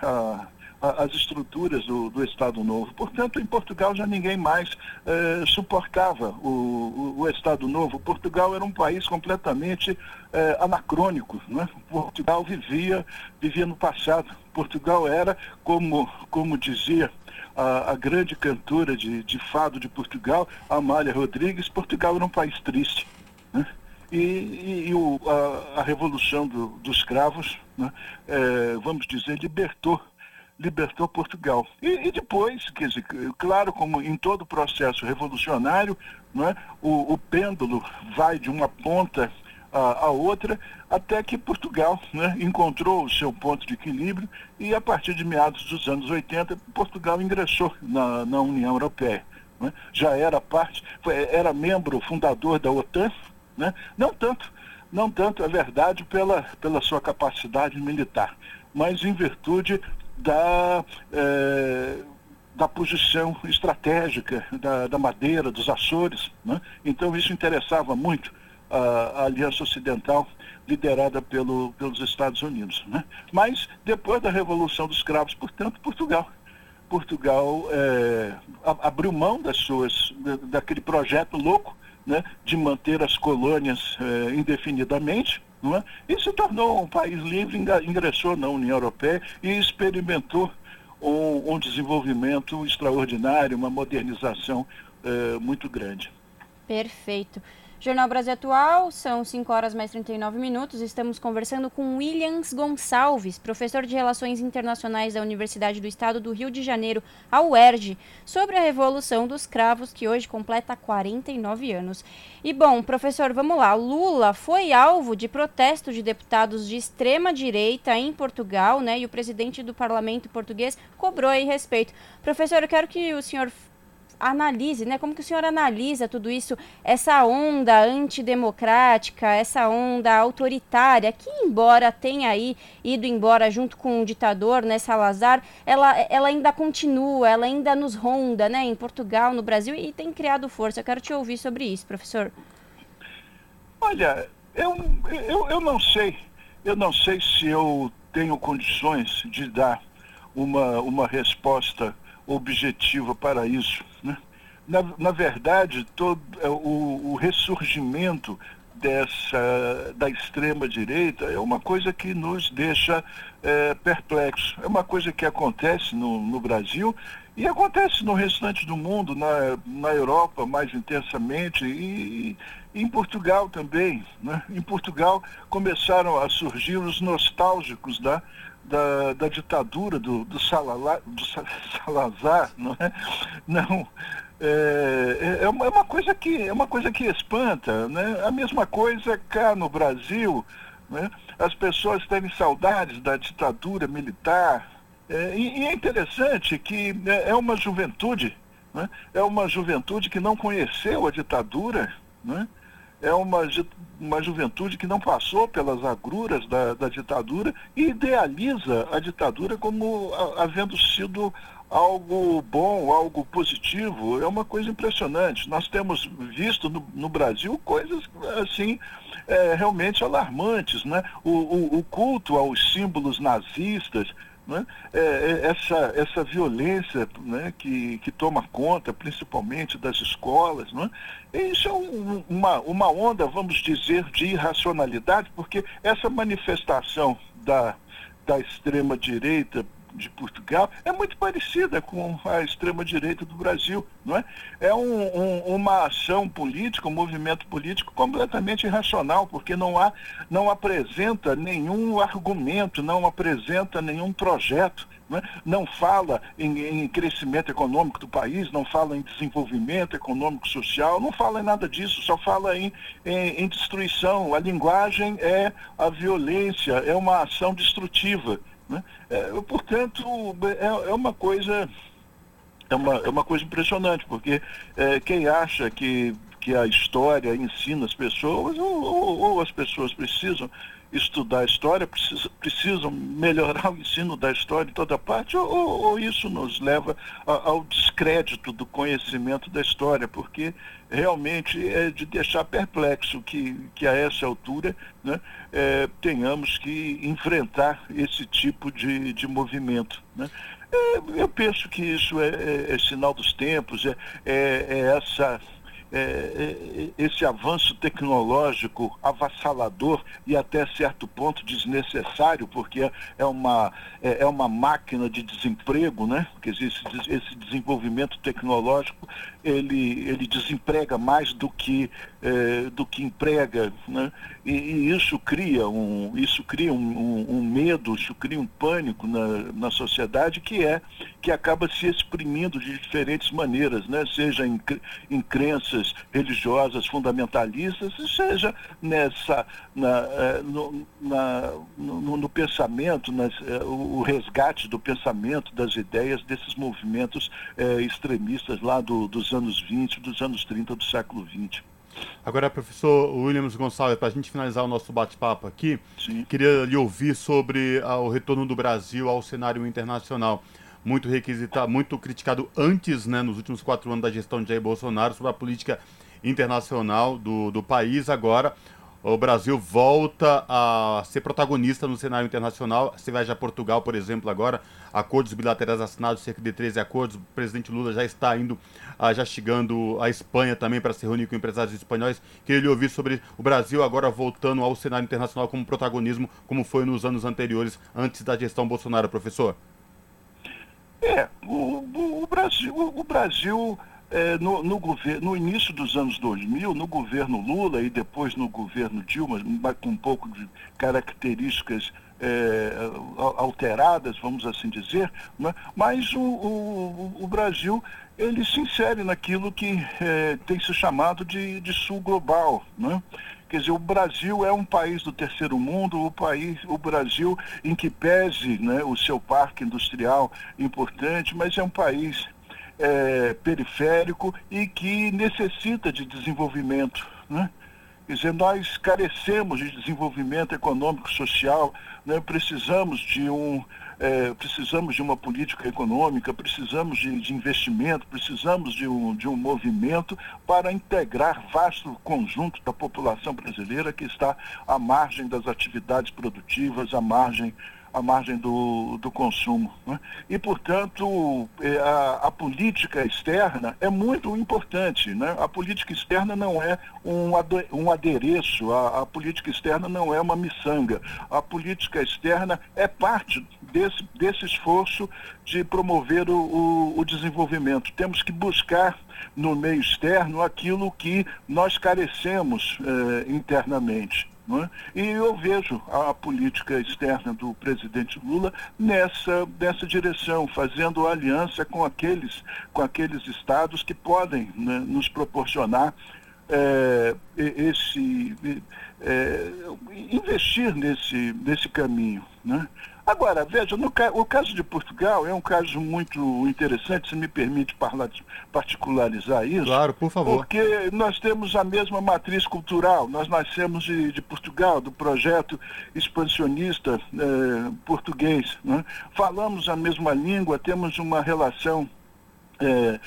as estruturas do, do, Estado Novo. Portanto, em Portugal já ninguém mais eh, suportava o, o, o, Estado Novo. Portugal era um país completamente eh, anacrônico. Né? Portugal vivia, vivia no passado. Portugal era, como, como dizia a, a grande cantora de, de, fado de Portugal, Amália Rodrigues, Portugal era um país triste. Né? E, e, e o, a, a, Revolução do, dos Cravos, né? eh, vamos dizer, libertou libertou Portugal. E, e, depois, quer dizer, claro, como em todo processo revolucionário, é? o, o pêndulo vai de uma ponta a, a outra, até que Portugal né, encontrou o seu ponto de equilíbrio e a partir de meados dos anos 80, Portugal ingressou na, na União Europeia. Né? Já era parte, foi, era membro fundador da OTAN, né? não tanto, não tanto, é verdade, pela, pela sua capacidade militar, mas em virtude da, é, da posição estratégica da, da Madeira, dos Açores. Né? Então isso interessava muito a, a Aliança Ocidental liderada pelo, pelos Estados Unidos. Né? Mas depois da Revolução dos Cravos, portanto, Portugal. Portugal é, abriu mão das suas, daquele projeto louco né, de manter as colônias é, indefinidamente, é? e se tornou um país livre, ingressou na União Europeia e experimentou um, um desenvolvimento extraordinário, uma modernização é, muito grande. Perfeito. Jornal Brasil Atual, são 5 horas mais 39 minutos. Estamos conversando com Williams Gonçalves, professor de Relações Internacionais da Universidade do Estado do Rio de Janeiro, a UERJ, sobre a Revolução dos Cravos, que hoje completa 49 anos. E bom, professor, vamos lá. Lula foi alvo de protesto de deputados de extrema direita em Portugal, né? E o presidente do parlamento português cobrou aí respeito. Professor, eu quero que o senhor analise, né? Como que o senhor analisa tudo isso, essa onda antidemocrática, essa onda autoritária, que embora tenha aí ido embora junto com o ditador, né, Salazar, ela, ela ainda continua, ela ainda nos ronda, né, em Portugal, no Brasil, e tem criado força. Eu quero te ouvir sobre isso, professor. Olha, eu, eu, eu não sei, eu não sei se eu tenho condições de dar uma, uma resposta objetiva para isso. Né? Na, na verdade, todo é, o, o ressurgimento dessa da extrema direita é uma coisa que nos deixa é, perplexos. É uma coisa que acontece no, no Brasil e acontece no restante do mundo, na, na Europa mais intensamente e, e em Portugal também. Né? Em Portugal começaram a surgir os nostálgicos da, da, da ditadura do, do, Salala, do Salazar, não é? Não, é, é, uma, é, uma, coisa que, é uma coisa que espanta. Né? A mesma coisa cá no Brasil, né? as pessoas têm saudades da ditadura militar. É, e, e, é interessante que é, é uma juventude, né? é uma juventude que não conheceu a ditadura, né? É uma, uma juventude que não passou pelas agruras da, da ditadura e idealiza a ditadura como havendo sido algo bom, algo positivo. É uma coisa impressionante. Nós temos visto no, no Brasil coisas assim é, realmente alarmantes. Né? O, o, o culto aos símbolos nazistas né? É, é, essa, essa violência né, que, que toma conta, principalmente das escolas. Né? Isso é um, uma, uma onda, vamos dizer, de irracionalidade, porque essa manifestação da, da extrema-direita de Portugal é muito parecida com a extrema-direita do Brasil. Não é é um, um, uma ação política, um movimento político completamente irracional, porque não, há, não apresenta nenhum argumento, não apresenta nenhum projeto. Não, é? fala em, em, crescimento econômico do país, não fala em desenvolvimento econômico social, não fala em nada disso, só fala em, em, em destruição. A linguagem é a violência, é uma ação destrutiva. Né? É, portanto, é, é, uma coisa é uma, é uma coisa impressionante, porque é, quem acha que, que a história ensina as pessoas, ou, ou, ou as pessoas precisam estudar história, precisam, precisam melhorar o ensino da história em toda parte, ou, ou isso nos leva a, ao descrédito do conhecimento da história, porque realmente é de deixar perplexo que, que a essa altura né, é, tenhamos que enfrentar esse tipo de, de movimento. Né? É, eu penso que isso é, é, é sinal dos tempos, é, é, é essa é, é, esse avanço tecnológico avassalador e até certo ponto desnecessário, porque é uma, é, é uma máquina de desemprego, né? Dizer, esse, esse desenvolvimento tecnológico ele, ele desemprega mais do que, é, do que emprega, né? E, e, isso cria um, isso cria um, um, um, medo, isso cria um pânico na, na sociedade que é que acaba se exprimindo de diferentes maneiras, né? seja em, em crenças religiosas fundamentalistas, seja nessa na, é, no, na, no, no, pensamento, nas, é, o resgate do pensamento, das ideias desses movimentos extremistas lá do, dos anos 20, dos anos 30 do século 20. Agora, professor Williams Gonçalves, para a gente finalizar o nosso bate-papo aqui, Sim. queria lhe ouvir sobre ah, o retorno do Brasil ao cenário internacional. muito requisitado, muito criticado antes, né, nos últimos quatro anos da gestão de Jair Bolsonaro, sobre a política internacional do, do país. Agora, o Brasil volta a ser protagonista no cenário internacional. Você vai a Portugal, por exemplo, agora, acordos bilaterais assinados, cerca de 13 acordos. O presidente Lula já está indo, ah, já chegando à Espanha também para se reunir com empresários espanhóis. Queria lhe ouvir sobre o Brasil agora voltando ao cenário internacional como protagonismo, como foi nos anos anteriores, antes da gestão Bolsonaro, professor. É, o, o Brasil, o Brasil é, no, no, no, início dos anos 2000, no governo Lula e depois no governo Dilma, com um pouco de características é, alteradas, vamos assim dizer, né? mas o, o, o, Brasil ele se insere naquilo que é, tem se chamado de, de sul global. Né? Quer dizer, o Brasil é um país do terceiro mundo, o país, o Brasil em que pese né, o seu parque industrial importante, mas é um país é, periférico e que necessita de desenvolvimento. Né? Quer dizer, nós carecemos de desenvolvimento econômico social, né? precisamos de um é, precisamos de uma política econômica, precisamos de, de, investimento, precisamos de um, de um movimento para integrar vasto conjunto da população brasileira que está à margem das atividades produtivas, à margem à margem do, do consumo. Né? E, portanto, é, a, a, política externa é muito importante. Né? A política externa não é um, um adereço, a, a, política externa não é uma miçanga. A política externa é parte desse, desse esforço de promover o, o, o desenvolvimento. Temos que buscar no meio externo aquilo que nós carecemos eh, internamente. É? E eu vejo a política externa do presidente Lula nessa, nessa direção, fazendo aliança com aqueles, com aqueles estados que podem né, nos proporcionar esse é, investir nesse, nesse caminho. Né? Agora, veja, no, o caso de Portugal é um caso muito interessante, se me permite particularizar isso. Claro, por favor. Porque nós temos a mesma matriz cultural, nós nascemos de, de Portugal, do projeto expansionista eh, português. Né? Falamos a mesma língua, temos uma relação é,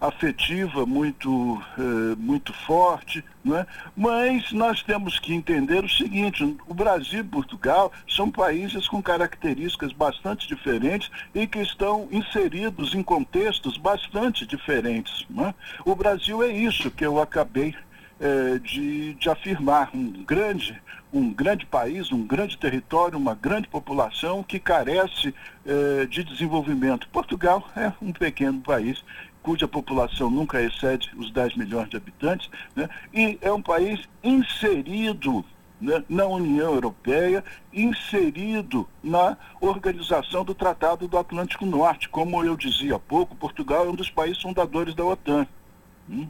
afetiva muito, é, muito forte, né? mas nós temos que entender o seguinte, o Brasil e Portugal são países com características bastante diferentes e que estão inseridos em contextos bastante diferentes. Né? O Brasil é isso que eu acabei é, de, de afirmar, um grande um grande país, um grande território, uma grande população que carece eh, de desenvolvimento. Portugal é um pequeno país cuja população nunca excede os 10 milhões de habitantes, né? e é um país inserido né, na União Europeia, inserido na organização do Tratado do Atlântico Norte. Como eu dizia há pouco, Portugal é um dos países fundadores da OTAN. Hum?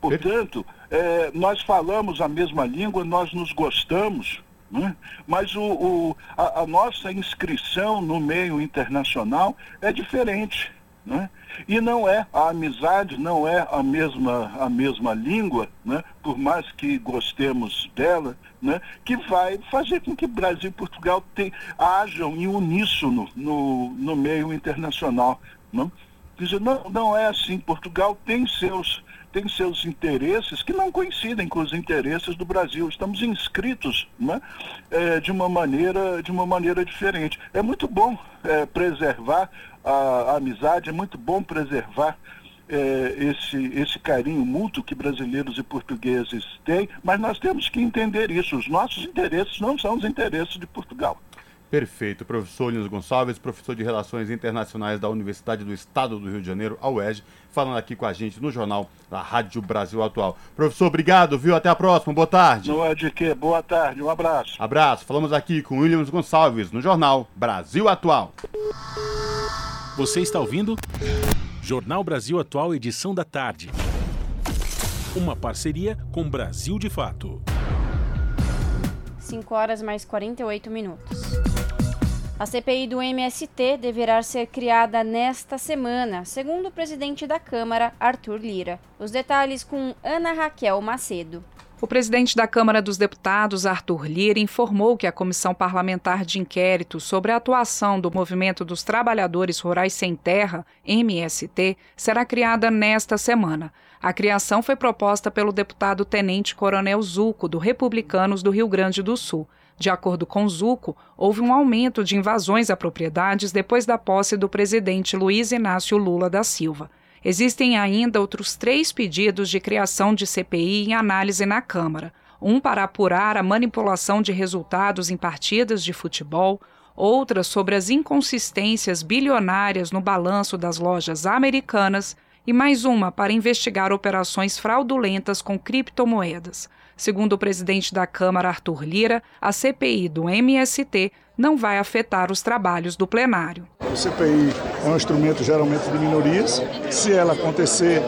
Portanto, é, nós falamos a mesma língua, nós nos gostamos, né? mas o, o a, a, nossa inscrição no meio internacional é diferente. Né? E não é a amizade, não é a mesma, a mesma língua, né? por mais que gostemos dela, né? que vai fazer com que Brasil e Portugal te, hajam em uníssono no, no meio internacional. Quer dizer, não, não é assim. Portugal tem seus tem seus interesses que não coincidem com os interesses do Brasil. Estamos inscritos né, é, de, uma maneira, de uma maneira diferente. É muito bom é, preservar a, a, amizade, é muito bom preservar é, esse, esse carinho mútuo que brasileiros e portugueses têm, mas nós temos que entender isso. Os nossos interesses não são os interesses de Portugal. Perfeito. Professor Lino Gonçalves, professor de Relações Internacionais da Universidade do Estado do Rio de Janeiro, a UERJ, falando aqui com a gente no jornal da Rádio Brasil Atual. Professor, obrigado, viu? Até a próxima. Boa tarde. Não é de quê? Boa tarde. Um abraço. Abraço. Falamos aqui com Williams Gonçalves no jornal Brasil Atual. Você está ouvindo? Jornal Brasil Atual, edição da tarde. Uma parceria com Brasil de Fato. 5 horas mais 48 minutos. A CPI do MST deverá ser criada nesta semana, segundo o presidente da Câmara, Arthur Lira. Os detalhes com Ana Raquel Macedo. O presidente da Câmara dos Deputados, Arthur Lira, informou que a Comissão Parlamentar de Inquérito sobre a atuação do Movimento dos Trabalhadores Rurais Sem Terra, MST, será criada nesta semana. A criação foi proposta pelo deputado Tenente Coronel Zuco, do Republicanos do Rio Grande do Sul. De acordo com Zuco, houve um aumento de invasões a propriedades depois da posse do presidente Luiz Inácio Lula da Silva. Existem ainda outros três pedidos de criação de CPI em análise na Câmara: um para apurar a manipulação de resultados em partidas de futebol, outra sobre as inconsistências bilionárias no balanço das lojas americanas e mais uma para investigar operações fraudulentas com criptomoedas. Segundo o presidente da Câmara, Arthur Lira, a CPI do MST não vai afetar os trabalhos do plenário. A CPI é um instrumento geralmente de minorias. Se ela acontecer,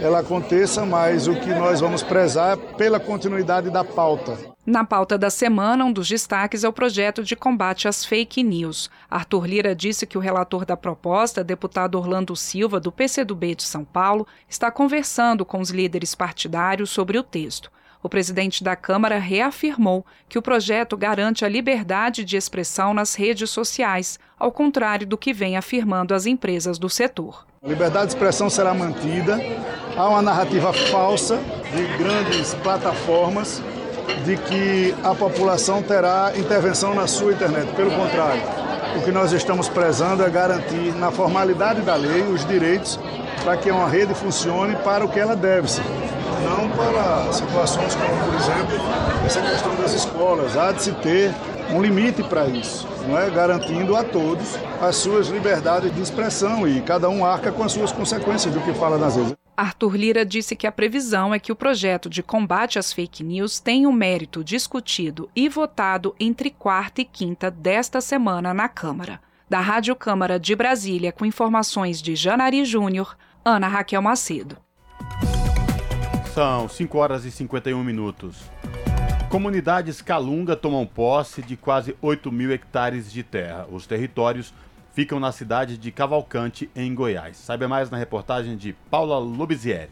ela aconteça, mas o que nós vamos prezar é pela continuidade da pauta. Na pauta da semana, um dos destaques é o projeto de combate às fake news. Arthur Lira disse que o relator da proposta, deputado Orlando Silva, do PCdoB de São Paulo, está conversando com os líderes partidários sobre o texto o presidente da Câmara reafirmou que o projeto garante a liberdade de expressão nas redes sociais, ao contrário do que vem afirmando as empresas do setor. A liberdade de expressão será mantida. Há uma narrativa falsa de grandes plataformas de que a população terá intervenção na sua internet. Pelo contrário, o que nós estamos prezando é garantir, na formalidade da lei, os direitos para que uma rede funcione para o que ela deve ser não para situações como, por exemplo, essa questão das escolas. Há de se ter um limite para isso, não é? garantindo a todos as suas liberdades de expressão e cada um arca com as suas consequências do que fala nas redes. Arthur Lira disse que a previsão é que o projeto de combate às fake news tenha o um mérito discutido e votado entre quarta e quinta desta semana na Câmara. Da Rádio Câmara de Brasília, com informações de Janari Júnior, Ana Raquel Macedo. São 5 horas e 51 minutos. Comunidades Calunga tomam posse de quase 8 mil hectares de terra. Os territórios ficam na cidade de Cavalcante, em Goiás. Saiba mais na reportagem de Paula Lubizieri.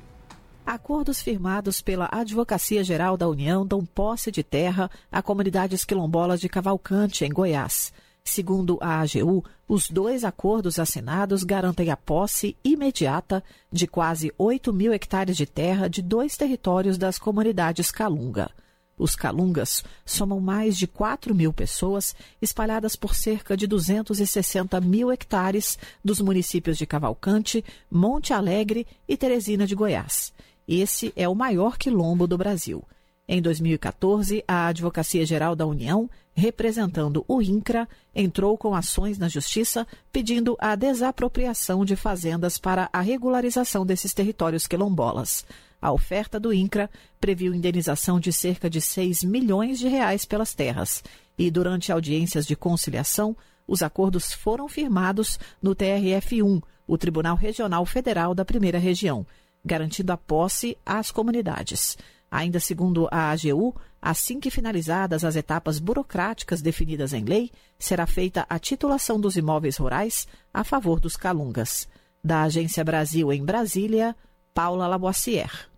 Acordos firmados pela Advocacia Geral da União dão posse de terra a comunidades quilombolas de Cavalcante, em Goiás. Segundo a AGU, os dois acordos assinados garantem a posse imediata de quase 8 mil hectares de terra de dois territórios das comunidades Calunga. Os Calungas somam mais de 4 mil pessoas, espalhadas por cerca de 260 mil hectares dos municípios de Cavalcante, Monte Alegre e Teresina de Goiás. Esse é o maior quilombo do Brasil. Em 2014, a Advocacia Geral da União, representando o INCRA, entrou com ações na Justiça pedindo a desapropriação de fazendas para a regularização desses territórios quilombolas. A oferta do INCRA previu indenização de cerca de 6 milhões de reais pelas terras. E durante audiências de conciliação, os acordos foram firmados no TRF1, o Tribunal Regional Federal da Primeira Região, garantindo a posse às comunidades. Ainda segundo a AGU, assim que finalizadas as etapas burocráticas definidas em lei, será feita a titulação dos imóveis rurais a favor dos calungas. Da Agência Brasil em Brasília, Paula Laboissier.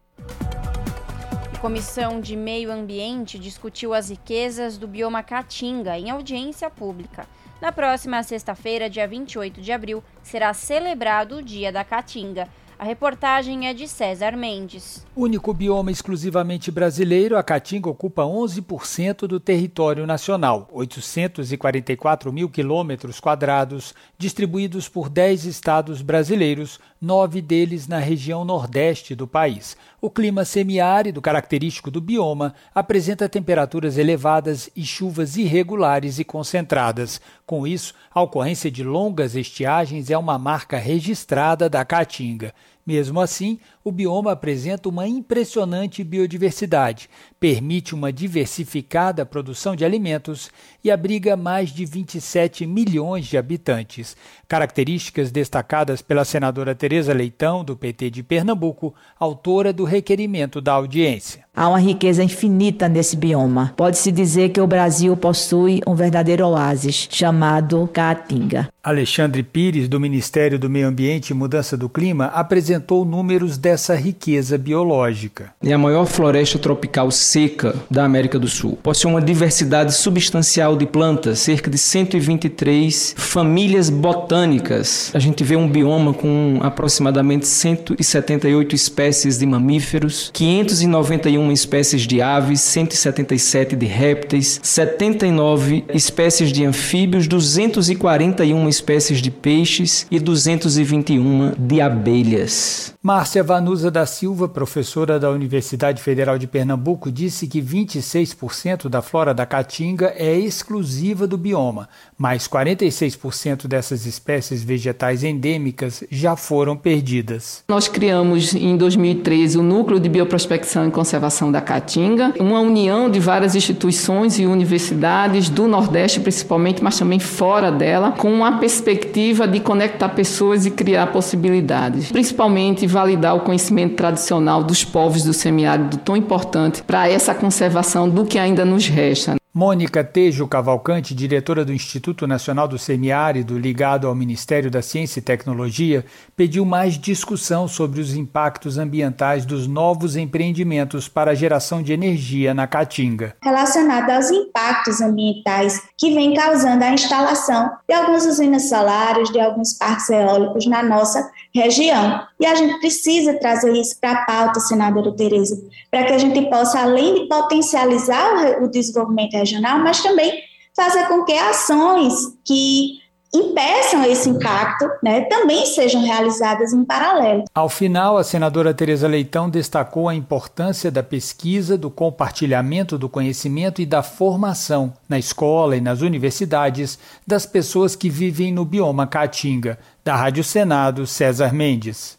A Comissão de Meio Ambiente discutiu as riquezas do bioma Caatinga em audiência pública. Na próxima sexta-feira, dia 28 de abril, será celebrado o Dia da Caatinga. A reportagem é de César Mendes. Único bioma exclusivamente brasileiro, a Caatinga ocupa 11% do território nacional, 844 mil quilômetros quadrados, distribuídos por 10 estados brasileiros, nove deles na região nordeste do país. O clima semiárido, característico do bioma, apresenta temperaturas elevadas e chuvas irregulares e concentradas. Com isso, a ocorrência de longas estiagens é uma marca registrada da Caatinga. Mesmo assim, o bioma apresenta uma impressionante biodiversidade, permite uma diversificada produção de alimentos e abriga mais de 27 milhões de habitantes. Características destacadas pela senadora Tereza Leitão, do PT de Pernambuco, autora do requerimento da audiência. Há uma riqueza infinita nesse bioma. Pode-se dizer que o Brasil possui um verdadeiro oásis chamado Caatinga. Alexandre Pires, do Ministério do Meio Ambiente e Mudança do Clima, apresentou apresentou números dessa riqueza biológica. É a maior floresta tropical seca da América do Sul. Possui uma diversidade substancial de plantas, cerca de 123 famílias botânicas. A gente vê um bioma com aproximadamente 178 espécies de mamíferos, 591 espécies de aves, 177 de répteis, 79 espécies de anfíbios, 241 espécies de peixes e 221 de abelhas. Márcia Vanusa da Silva, professora da Universidade Federal de Pernambuco, disse que 26% da flora da caatinga é exclusiva do bioma, mas 46% dessas espécies vegetais endêmicas já foram perdidas. Nós criamos em 2013 o Núcleo de Bioprospecção e Conservação da Caatinga, uma união de várias instituições e universidades do Nordeste principalmente, mas também fora dela, com uma perspectiva de conectar pessoas e criar possibilidades, principalmente validar o conhecimento tradicional dos povos do semiárido tão importante para essa conservação do que ainda nos resta. Mônica Tejo Cavalcante, diretora do Instituto Nacional do Semiárido, ligado ao Ministério da Ciência e Tecnologia, pediu mais discussão sobre os impactos ambientais dos novos empreendimentos para a geração de energia na Caatinga. Relacionado aos impactos ambientais que vem causando a instalação de algumas usinas solares, de alguns parques eólicos na nossa região. E a gente precisa trazer isso para a pauta, senadora Tereza, para que a gente possa, além de potencializar o desenvolvimento regional, mas também fazer com que ações que impeçam esse impacto né, também sejam realizadas em paralelo. Ao final, a senadora Tereza Leitão destacou a importância da pesquisa, do compartilhamento do conhecimento e da formação na escola e nas universidades das pessoas que vivem no bioma Caatinga. Da Rádio Senado, César Mendes.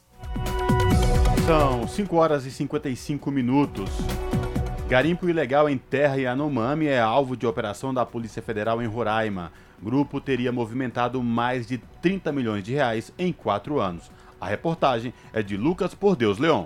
São 5 horas e 55 minutos. Garimpo ilegal em terra e Anomami é alvo de operação da Polícia Federal em Roraima. Grupo teria movimentado mais de 30 milhões de reais em quatro anos. A reportagem é de Lucas Por Deus Leon.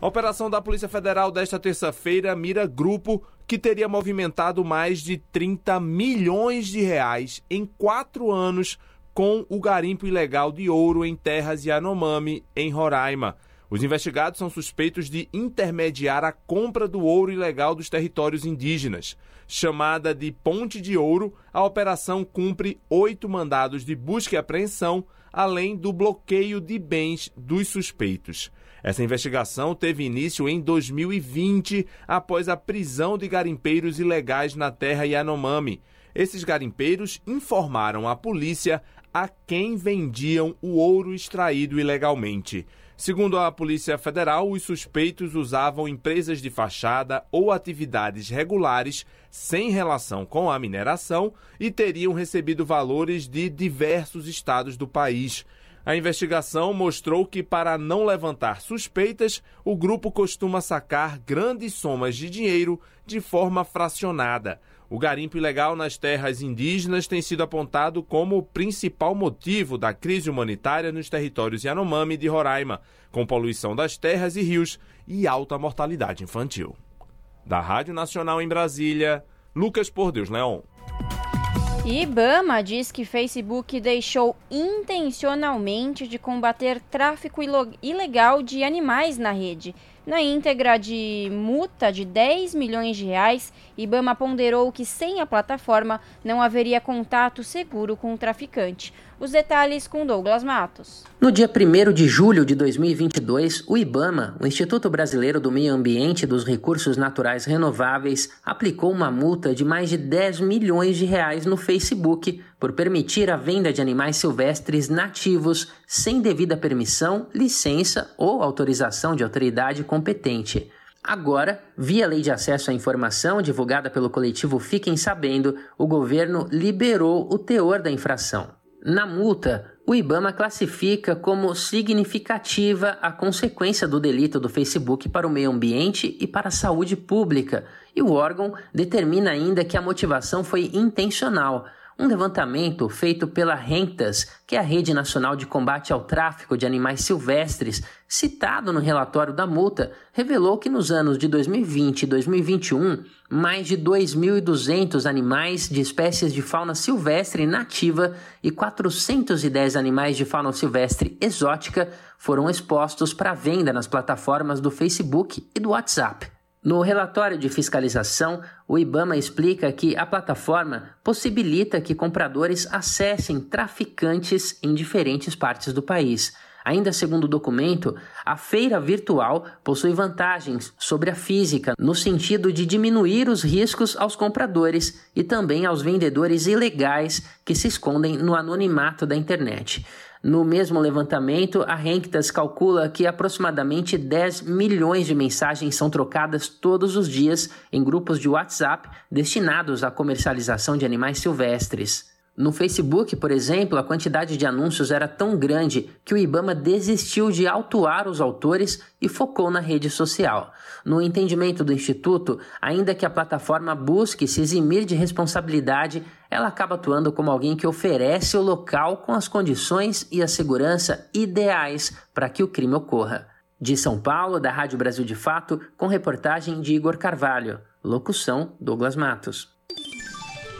A operação da Polícia Federal desta terça-feira mira grupo que teria movimentado mais de 30 milhões de reais em quatro anos com o garimpo ilegal de ouro em terras Yanomami, em Roraima. Os investigados são suspeitos de intermediar a compra do ouro ilegal dos territórios indígenas. Chamada de Ponte de Ouro, a operação cumpre oito mandados de busca e apreensão, além do bloqueio de bens dos suspeitos. Essa investigação teve início em 2020, após a prisão de garimpeiros ilegais na terra Yanomami. Esses garimpeiros informaram à polícia a quem vendiam o ouro extraído ilegalmente. Segundo a Polícia Federal, os suspeitos usavam empresas de fachada ou atividades regulares sem relação com a mineração e teriam recebido valores de diversos estados do país. A investigação mostrou que, para não levantar suspeitas, o grupo costuma sacar grandes somas de dinheiro de forma fracionada. O garimpo ilegal nas terras indígenas tem sido apontado como o principal motivo da crise humanitária nos territórios Yanomami de Roraima, com poluição das terras e rios e alta mortalidade infantil. Da Rádio Nacional em Brasília, Lucas Por Deus Leão. Ibama diz que Facebook deixou intencionalmente de combater tráfico ilegal de animais na rede na íntegra de multa de 10 milhões de reais, Ibama ponderou que sem a plataforma não haveria contato seguro com o traficante. Os detalhes com Douglas Matos. No dia 1 de julho de 2022, o IBAMA, o Instituto Brasileiro do Meio Ambiente e dos Recursos Naturais Renováveis, aplicou uma multa de mais de 10 milhões de reais no Facebook por permitir a venda de animais silvestres nativos sem devida permissão, licença ou autorização de autoridade competente. Agora, via Lei de Acesso à Informação divulgada pelo coletivo Fiquem Sabendo, o governo liberou o teor da infração. Na multa, o Ibama classifica como significativa a consequência do delito do Facebook para o meio ambiente e para a saúde pública, e o órgão determina ainda que a motivação foi intencional, Um levantamento feito pela Rentas, que é a Rede Nacional de Combate ao Tráfico de Animais Silvestres, citado no relatório da multa, revelou que nos anos de 2020 e 2021, mais de 2.200 animais de espécies de fauna silvestre nativa e 410 animais de fauna silvestre exótica foram expostos para venda nas plataformas do Facebook e do WhatsApp. No relatório de fiscalização, o IBAMA explica que a plataforma possibilita que compradores acessem traficantes em diferentes partes do país. Ainda segundo o documento, a feira virtual possui vantagens sobre a física, no sentido de diminuir os riscos aos compradores e também aos vendedores ilegais que se escondem no anonimato da internet. No mesmo levantamento, a Renktas calcula que aproximadamente 10 milhões de mensagens são trocadas todos os dias em grupos de WhatsApp destinados à comercialização de animais silvestres. No Facebook, por exemplo, a quantidade de anúncios era tão grande que o Ibama desistiu de autuar os autores e focou na rede social. No entendimento do Instituto, ainda que a plataforma busque se eximir de responsabilidade, ela acaba atuando como alguém que oferece o local com as condições e a segurança ideais para que o crime ocorra. De São Paulo, da Rádio Brasil de Fato, com reportagem de Igor Carvalho. Locução: Douglas Matos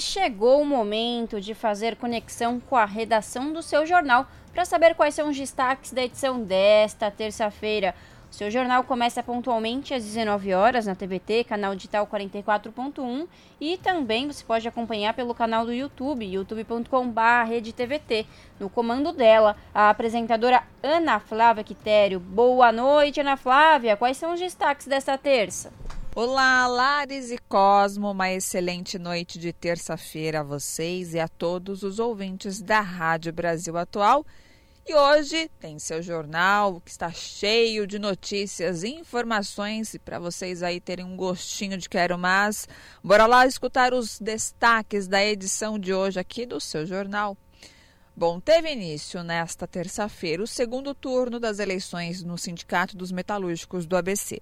chegou o momento de fazer conexão com a redação do seu jornal para saber quais são os destaques da edição desta terça-feira. O seu jornal começa pontualmente às 19 horas na TBT, canal digital 44.1 e também você pode acompanhar pelo canal do YouTube, youtube.com/redetvt. No comando dela, a apresentadora Ana Flávia Quitério. Boa noite, Ana Flávia. Quais são os destaques desta terça? Olá, Lares e Cosmo, uma excelente noite de terça-feira a vocês e a todos os ouvintes da Rádio Brasil Atual. E hoje tem seu jornal que está cheio de notícias e informações para vocês aí terem um gostinho de quero mais. Bora lá escutar os destaques da edição de hoje aqui do seu jornal. Bom, teve início nesta terça-feira o segundo turno das eleições no Sindicato dos Metalúrgicos do ABC.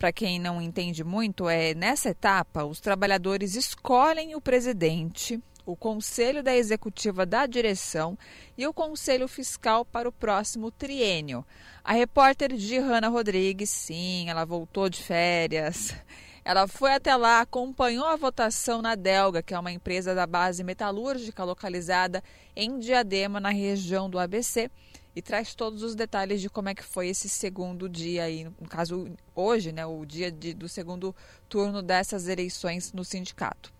Para quem não entende muito, é nessa etapa os trabalhadores escolhem o presidente, o conselho da executiva da direção e o conselho fiscal para o próximo triênio. A repórter Gihanna Rodrigues, sim, ela voltou de férias. Ela foi até lá, acompanhou a votação na Delga, que é uma empresa da base metalúrgica localizada em Diadema, na região do ABC, e traz todos os detalhes de como é que foi esse segundo dia aí, no caso hoje, né, o dia de, do segundo turno dessas eleições no sindicato.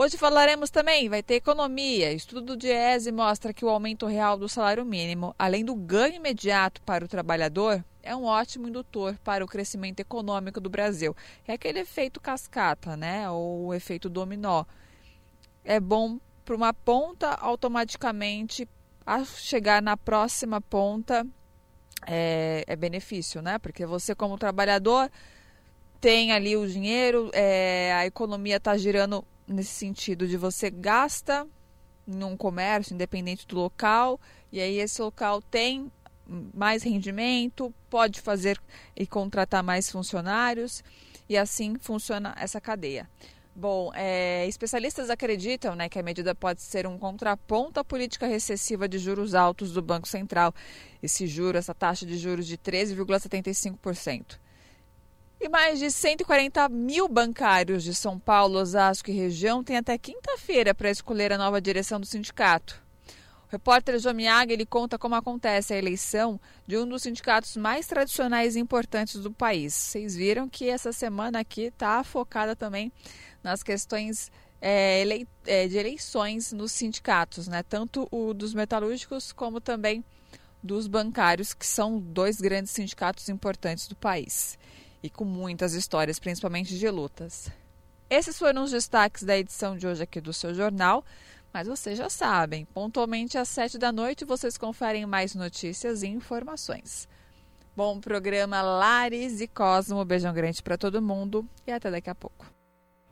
Hoje falaremos também, vai ter economia. Estudo do Diese mostra que o aumento real do salário mínimo, além do ganho imediato para o trabalhador, é um ótimo indutor para o crescimento econômico do Brasil. É aquele efeito cascata, né? Ou o efeito dominó. É bom para uma ponta, automaticamente a chegar na próxima ponta é, é benefício, né? Porque você, como trabalhador, tem ali o dinheiro, é, a economia está girando nesse sentido de você gasta num comércio, independente do local, e aí esse local tem mais rendimento, pode fazer e contratar mais funcionários, e assim funciona essa cadeia. Bom, é, especialistas acreditam né, que a medida pode ser um contraponto à política recessiva de juros altos do Banco Central. Esse juro, essa taxa de juros de 13,75%. E mais de 140 mil bancários de São Paulo, Osasco e região têm até quinta-feira para escolher a nova direção do sindicato. O repórter Jomiag ele conta como acontece a eleição de um dos sindicatos mais tradicionais e importantes do país. Vocês viram que essa semana aqui está focada também nas questões é, é, de eleições nos sindicatos, né? tanto o dos metalúrgicos como também dos bancários, que são dois grandes sindicatos importantes do país e com muitas histórias, principalmente de lutas. Esses foram os destaques da edição de hoje aqui do seu jornal. Mas vocês já sabem, pontualmente às sete da noite vocês conferem mais notícias e informações. Bom programa Lares e Cosmo. Beijão grande para todo mundo e até daqui a pouco.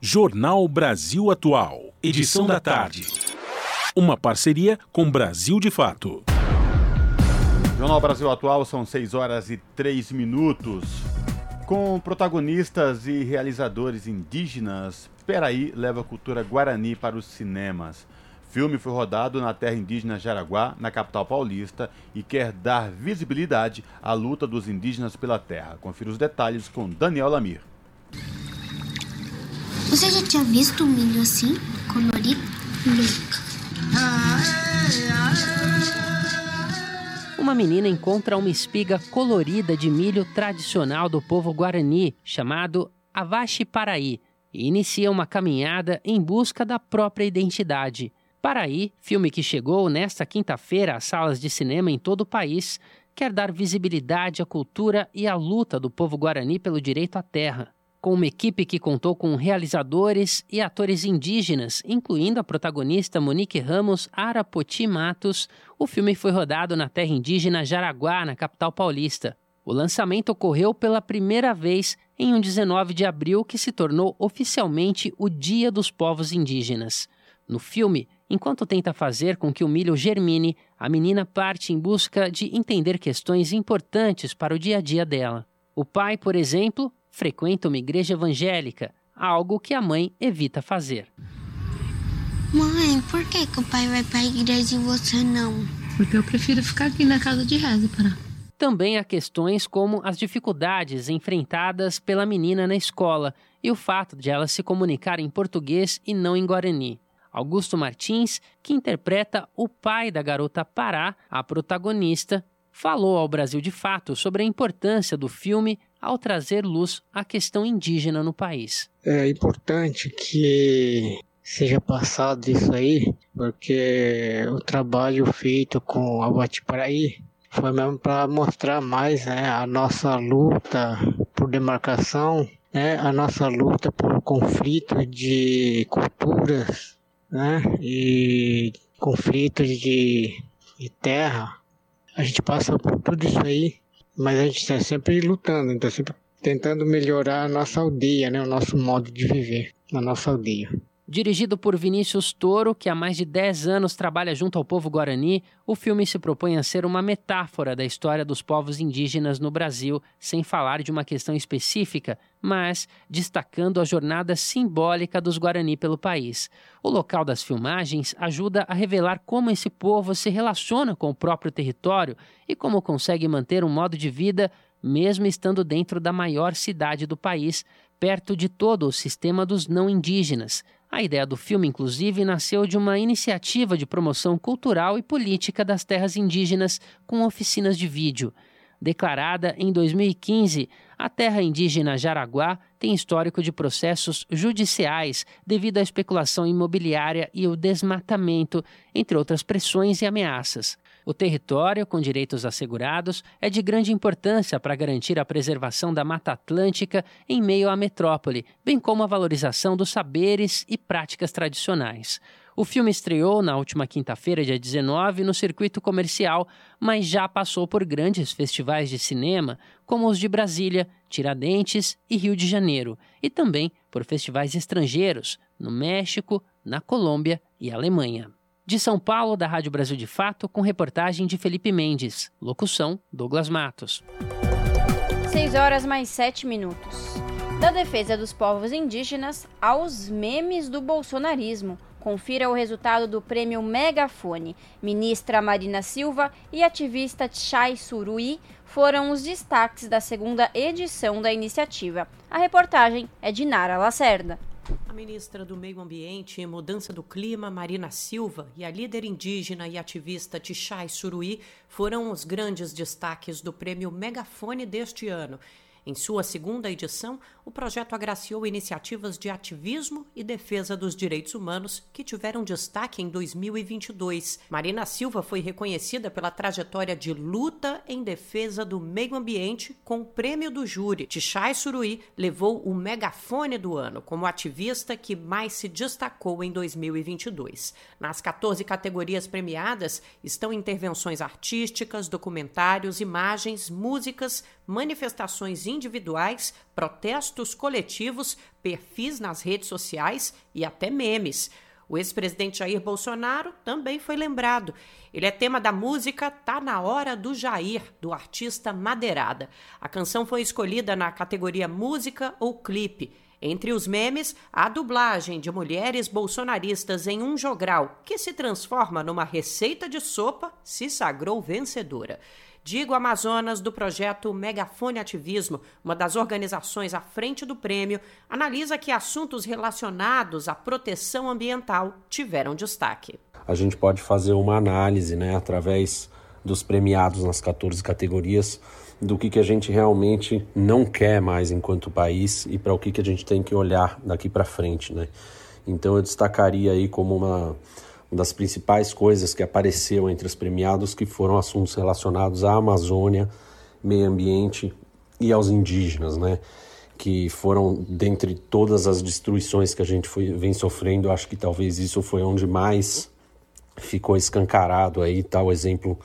Jornal Brasil Atual, edição da tarde. Uma parceria com Brasil de Fato. Jornal Brasil Atual são 6 horas e 3 minutos. Com protagonistas e realizadores indígenas, Peraí leva a cultura guarani para os cinemas filme foi rodado na terra indígena Jaraguá, na capital paulista, e quer dar visibilidade à luta dos indígenas pela terra. Confira os detalhes com Daniel Lamir. Você já tinha visto um milho assim, colorido? Nunca. Uma menina encontra uma espiga colorida de milho tradicional do povo guarani, chamado Avashi Paraí, e inicia uma caminhada em busca da própria identidade. Paraí, filme que chegou nesta quinta-feira às salas de cinema em todo o país, quer dar visibilidade à cultura e à luta do povo guarani pelo direito à terra. Com uma equipe que contou com realizadores e atores indígenas, incluindo a protagonista Monique Ramos Arapoti Matos, o filme foi rodado na terra indígena Jaraguá, na capital paulista. O lançamento ocorreu pela primeira vez em um 19 de abril, que se tornou oficialmente o Dia dos Povos Indígenas. No filme, Enquanto tenta fazer com que o milho germine, a menina parte em busca de entender questões importantes para o dia a dia dela. O pai, por exemplo, frequenta uma igreja evangélica, algo que a mãe evita fazer. Mãe, por que, que o pai vai para a igreja e você não? Porque eu prefiro ficar aqui na casa de reza, para. Também há questões como as dificuldades enfrentadas pela menina na escola e o fato de ela se comunicar em português e não em guarani. Augusto Martins, que interpreta o pai da garota Pará, a protagonista, falou ao Brasil de Fato sobre a importância do filme ao trazer luz à questão indígena no país. É importante que seja passado isso aí, porque o trabalho feito com a Batiparaí foi mesmo para mostrar mais né, a nossa luta por demarcação, né, a nossa luta por conflito de culturas né? E conflitos de, de terra. A gente passa por tudo isso aí, mas a gente está sempre lutando, está sempre tentando melhorar a nossa aldeia, né? O nosso modo de viver na nossa aldeia. Dirigido por Vinícius Toro, que há mais de 10 anos trabalha junto ao povo guarani, o filme se propõe a ser uma metáfora da história dos povos indígenas no Brasil, sem falar de uma questão específica, mas destacando a jornada simbólica dos guarani pelo país. O local das filmagens ajuda a revelar como esse povo se relaciona com o próprio território e como consegue manter um modo de vida mesmo estando dentro da maior cidade do país, perto de todo o sistema dos não indígenas. A ideia do filme, inclusive, nasceu de uma iniciativa de promoção cultural e política das terras indígenas com oficinas de vídeo. Declarada em 2015, a terra indígena Jaraguá tem histórico de processos judiciais devido à especulação imobiliária e o desmatamento, entre outras pressões e ameaças. O território, com direitos assegurados, é de grande importância para garantir a preservação da Mata Atlântica em meio à metrópole, bem como a valorização dos saberes e práticas tradicionais. O filme estreou na última quinta-feira, dia 19, no circuito comercial, mas já passou por grandes festivais de cinema, como os de Brasília, Tiradentes e Rio de Janeiro, e também por festivais estrangeiros, no México, na Colômbia e Alemanha. De São Paulo, da Rádio Brasil de Fato, com reportagem de Felipe Mendes. Locução: Douglas Matos. 6 horas mais 7 minutos. Da defesa dos povos indígenas aos memes do bolsonarismo. Confira o resultado do prêmio Megafone. Ministra Marina Silva e ativista Chai Surui foram os destaques da segunda edição da iniciativa. A reportagem é de Nara Lacerda. A ministra do Meio Ambiente e Mudança do Clima, Marina Silva, e a líder indígena e ativista Tichai Suruí foram os grandes destaques do prêmio Megafone deste ano. Em sua segunda edição, o projeto agraciou iniciativas de ativismo e defesa dos direitos humanos que tiveram destaque em 2022. Marina Silva foi reconhecida pela trajetória de luta em defesa do meio ambiente com o prêmio do júri. Tichai Suruí levou o megafone do ano como ativista que mais se destacou em 2022. Nas 14 categorias premiadas estão intervenções artísticas, documentários, imagens, músicas, manifestações individuais, protestos coletivos, perfis nas redes sociais e até memes. O ex-presidente Jair Bolsonaro também foi lembrado. Ele é tema da música Tá na Hora do Jair, do artista Madeirada. A canção foi escolhida na categoria Música ou Clipe. Entre os memes, a dublagem de mulheres bolsonaristas em um jogral, que se transforma numa receita de sopa, se sagrou vencedora. Digo Amazonas, do projeto Megafone Ativismo, uma das organizações à frente do prêmio, analisa que assuntos relacionados à proteção ambiental tiveram destaque. A gente pode fazer uma análise, né, através dos premiados nas 14 categorias, do que, que a gente realmente não quer mais enquanto país e para o que, que a gente tem que olhar daqui para frente. Né? Então eu destacaria aí como uma uma das principais coisas que apareceu entre os premiados que foram assuntos relacionados à Amazônia, meio ambiente e aos indígenas, né? Que foram dentre todas as destruições que a gente foi, vem sofrendo, acho que talvez isso foi onde mais ficou escancarado aí, tal exemplo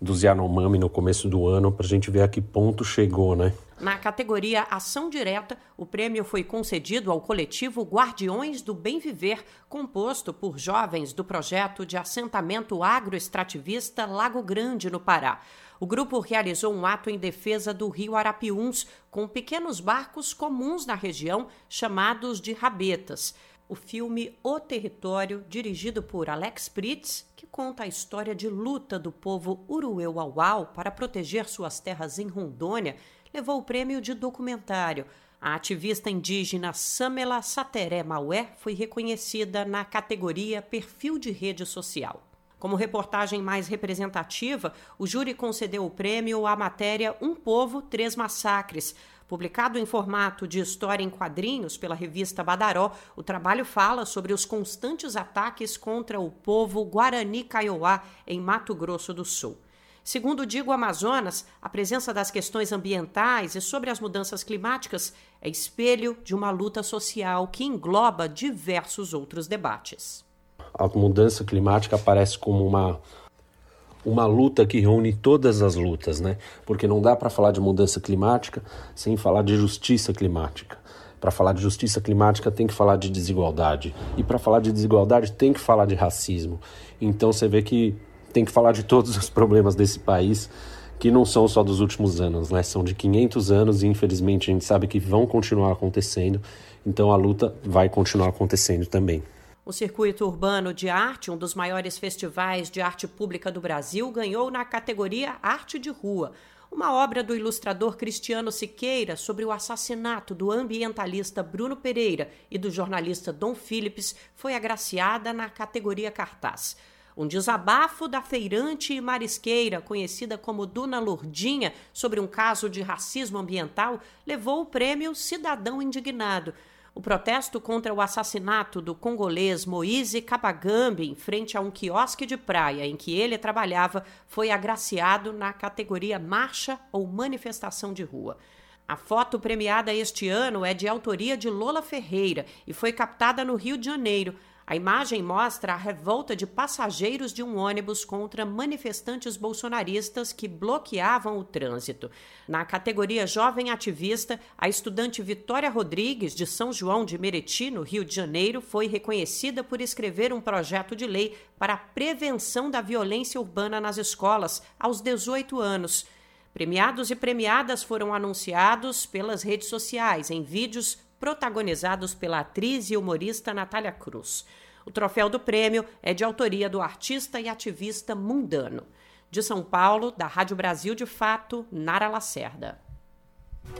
dos Yanomami no começo do ano, para a gente ver a que ponto chegou, né? Na categoria Ação Direta, o prêmio foi concedido ao coletivo Guardiões do Bem Viver, composto por jovens do projeto de assentamento agroextrativista Lago Grande, no Pará. O grupo realizou um ato em defesa do rio Arapiuns, com pequenos barcos comuns na região, chamados de rabetas. O filme O Território, dirigido por Alex Pritz, que conta a história de luta do povo Urueu-Auau para proteger suas terras em Rondônia, levou o prêmio de documentário. A ativista indígena Samela Sateré Maué foi reconhecida na categoria Perfil de Rede Social. Como reportagem mais representativa, o júri concedeu o prêmio à matéria Um Povo, Três Massacres. Publicado em formato de história em quadrinhos pela revista Badaró, o trabalho fala sobre os constantes ataques contra o povo Guarani Kaiowá, em Mato Grosso do Sul. Segundo o Digo Amazonas, a presença das questões ambientais e sobre as mudanças climáticas é espelho de uma luta social que engloba diversos outros debates. A mudança climática aparece como uma uma luta que reúne todas as lutas, né? Porque não dá para falar de mudança climática sem falar de justiça climática. Para falar de justiça climática tem que falar de desigualdade. E para falar de desigualdade tem que falar de racismo. Então você vê que tem que falar de todos os problemas desse país que não são só dos últimos anos, né? São de 500 anos e infelizmente a gente sabe que vão continuar acontecendo. Então a luta vai continuar acontecendo também. O Circuito Urbano de Arte, um dos maiores festivais de arte pública do Brasil, ganhou na categoria Arte de Rua. Uma obra do ilustrador Cristiano Siqueira sobre o assassinato do ambientalista Bruno Pereira e do jornalista Dom Phillips foi agraciada na categoria Cartaz. Um desabafo da feirante e marisqueira, conhecida como Dona Lourdinha, sobre um caso de racismo ambiental, levou o prêmio Cidadão Indignado. O protesto contra o assassinato do congolês Moise Kabagambi em frente a um quiosque de praia em que ele trabalhava foi agraciado na categoria Marcha ou Manifestação de Rua. A foto premiada este ano é de autoria de Lola Ferreira e foi captada no Rio de Janeiro. A imagem mostra a revolta de passageiros de um ônibus contra manifestantes bolsonaristas que bloqueavam o trânsito. Na categoria Jovem Ativista, a estudante Vitória Rodrigues, de São João de Meriti, no Rio de Janeiro, foi reconhecida por escrever um projeto de lei para a prevenção da violência urbana nas escolas aos 18 anos. Premiados e premiadas foram anunciados pelas redes sociais em vídeos protagonizados pela atriz e humorista Natália Cruz. O troféu do prêmio é de autoria do artista e ativista mundano. De São Paulo, da Rádio Brasil de Fato, Nara Lacerda.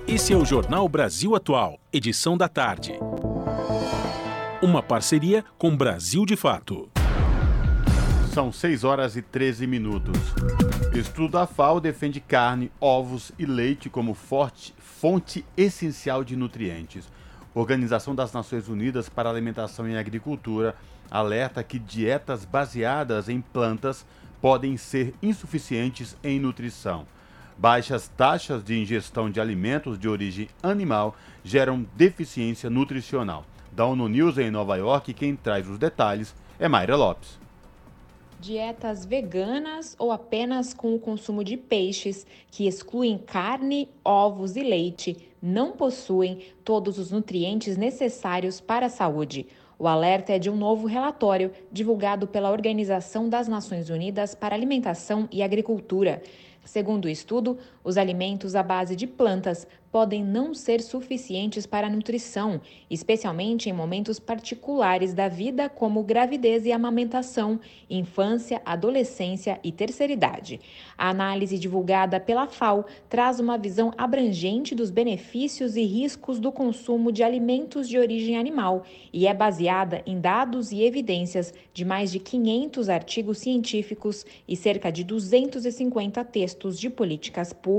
Esse é o Jornal Brasil Atual, edição da tarde. Uma parceria com Brasil de Fato. São 6 horas e 13 minutos. Estudo da FAO defende carne, ovos e leite como forte, fonte essencial de nutrientes. Organização das Nações Unidas para Alimentação e Agricultura alerta que dietas baseadas em plantas podem ser insuficientes em nutrição. Baixas taxas de ingestão de alimentos de origem animal geram deficiência nutricional. Da ONU News em Nova York, quem traz os detalhes é Mayra Lopes. Dietas veganas ou apenas com o consumo de peixes, que excluem carne, ovos e leite, não possuem todos os nutrientes necessários para a saúde. O alerta é de um novo relatório divulgado pela Organização das Nações Unidas para Alimentação e Agricultura. Segundo o estudo, os alimentos à base de plantas podem não ser suficientes para a nutrição, especialmente em momentos particulares da vida, como gravidez e amamentação, infância, adolescência e terceira idade. A análise divulgada pela FAO traz uma visão abrangente dos benefícios e riscos do consumo de alimentos de origem animal e é baseada em dados e evidências de mais de 500 artigos científicos e cerca de 250 textos de políticas públicas.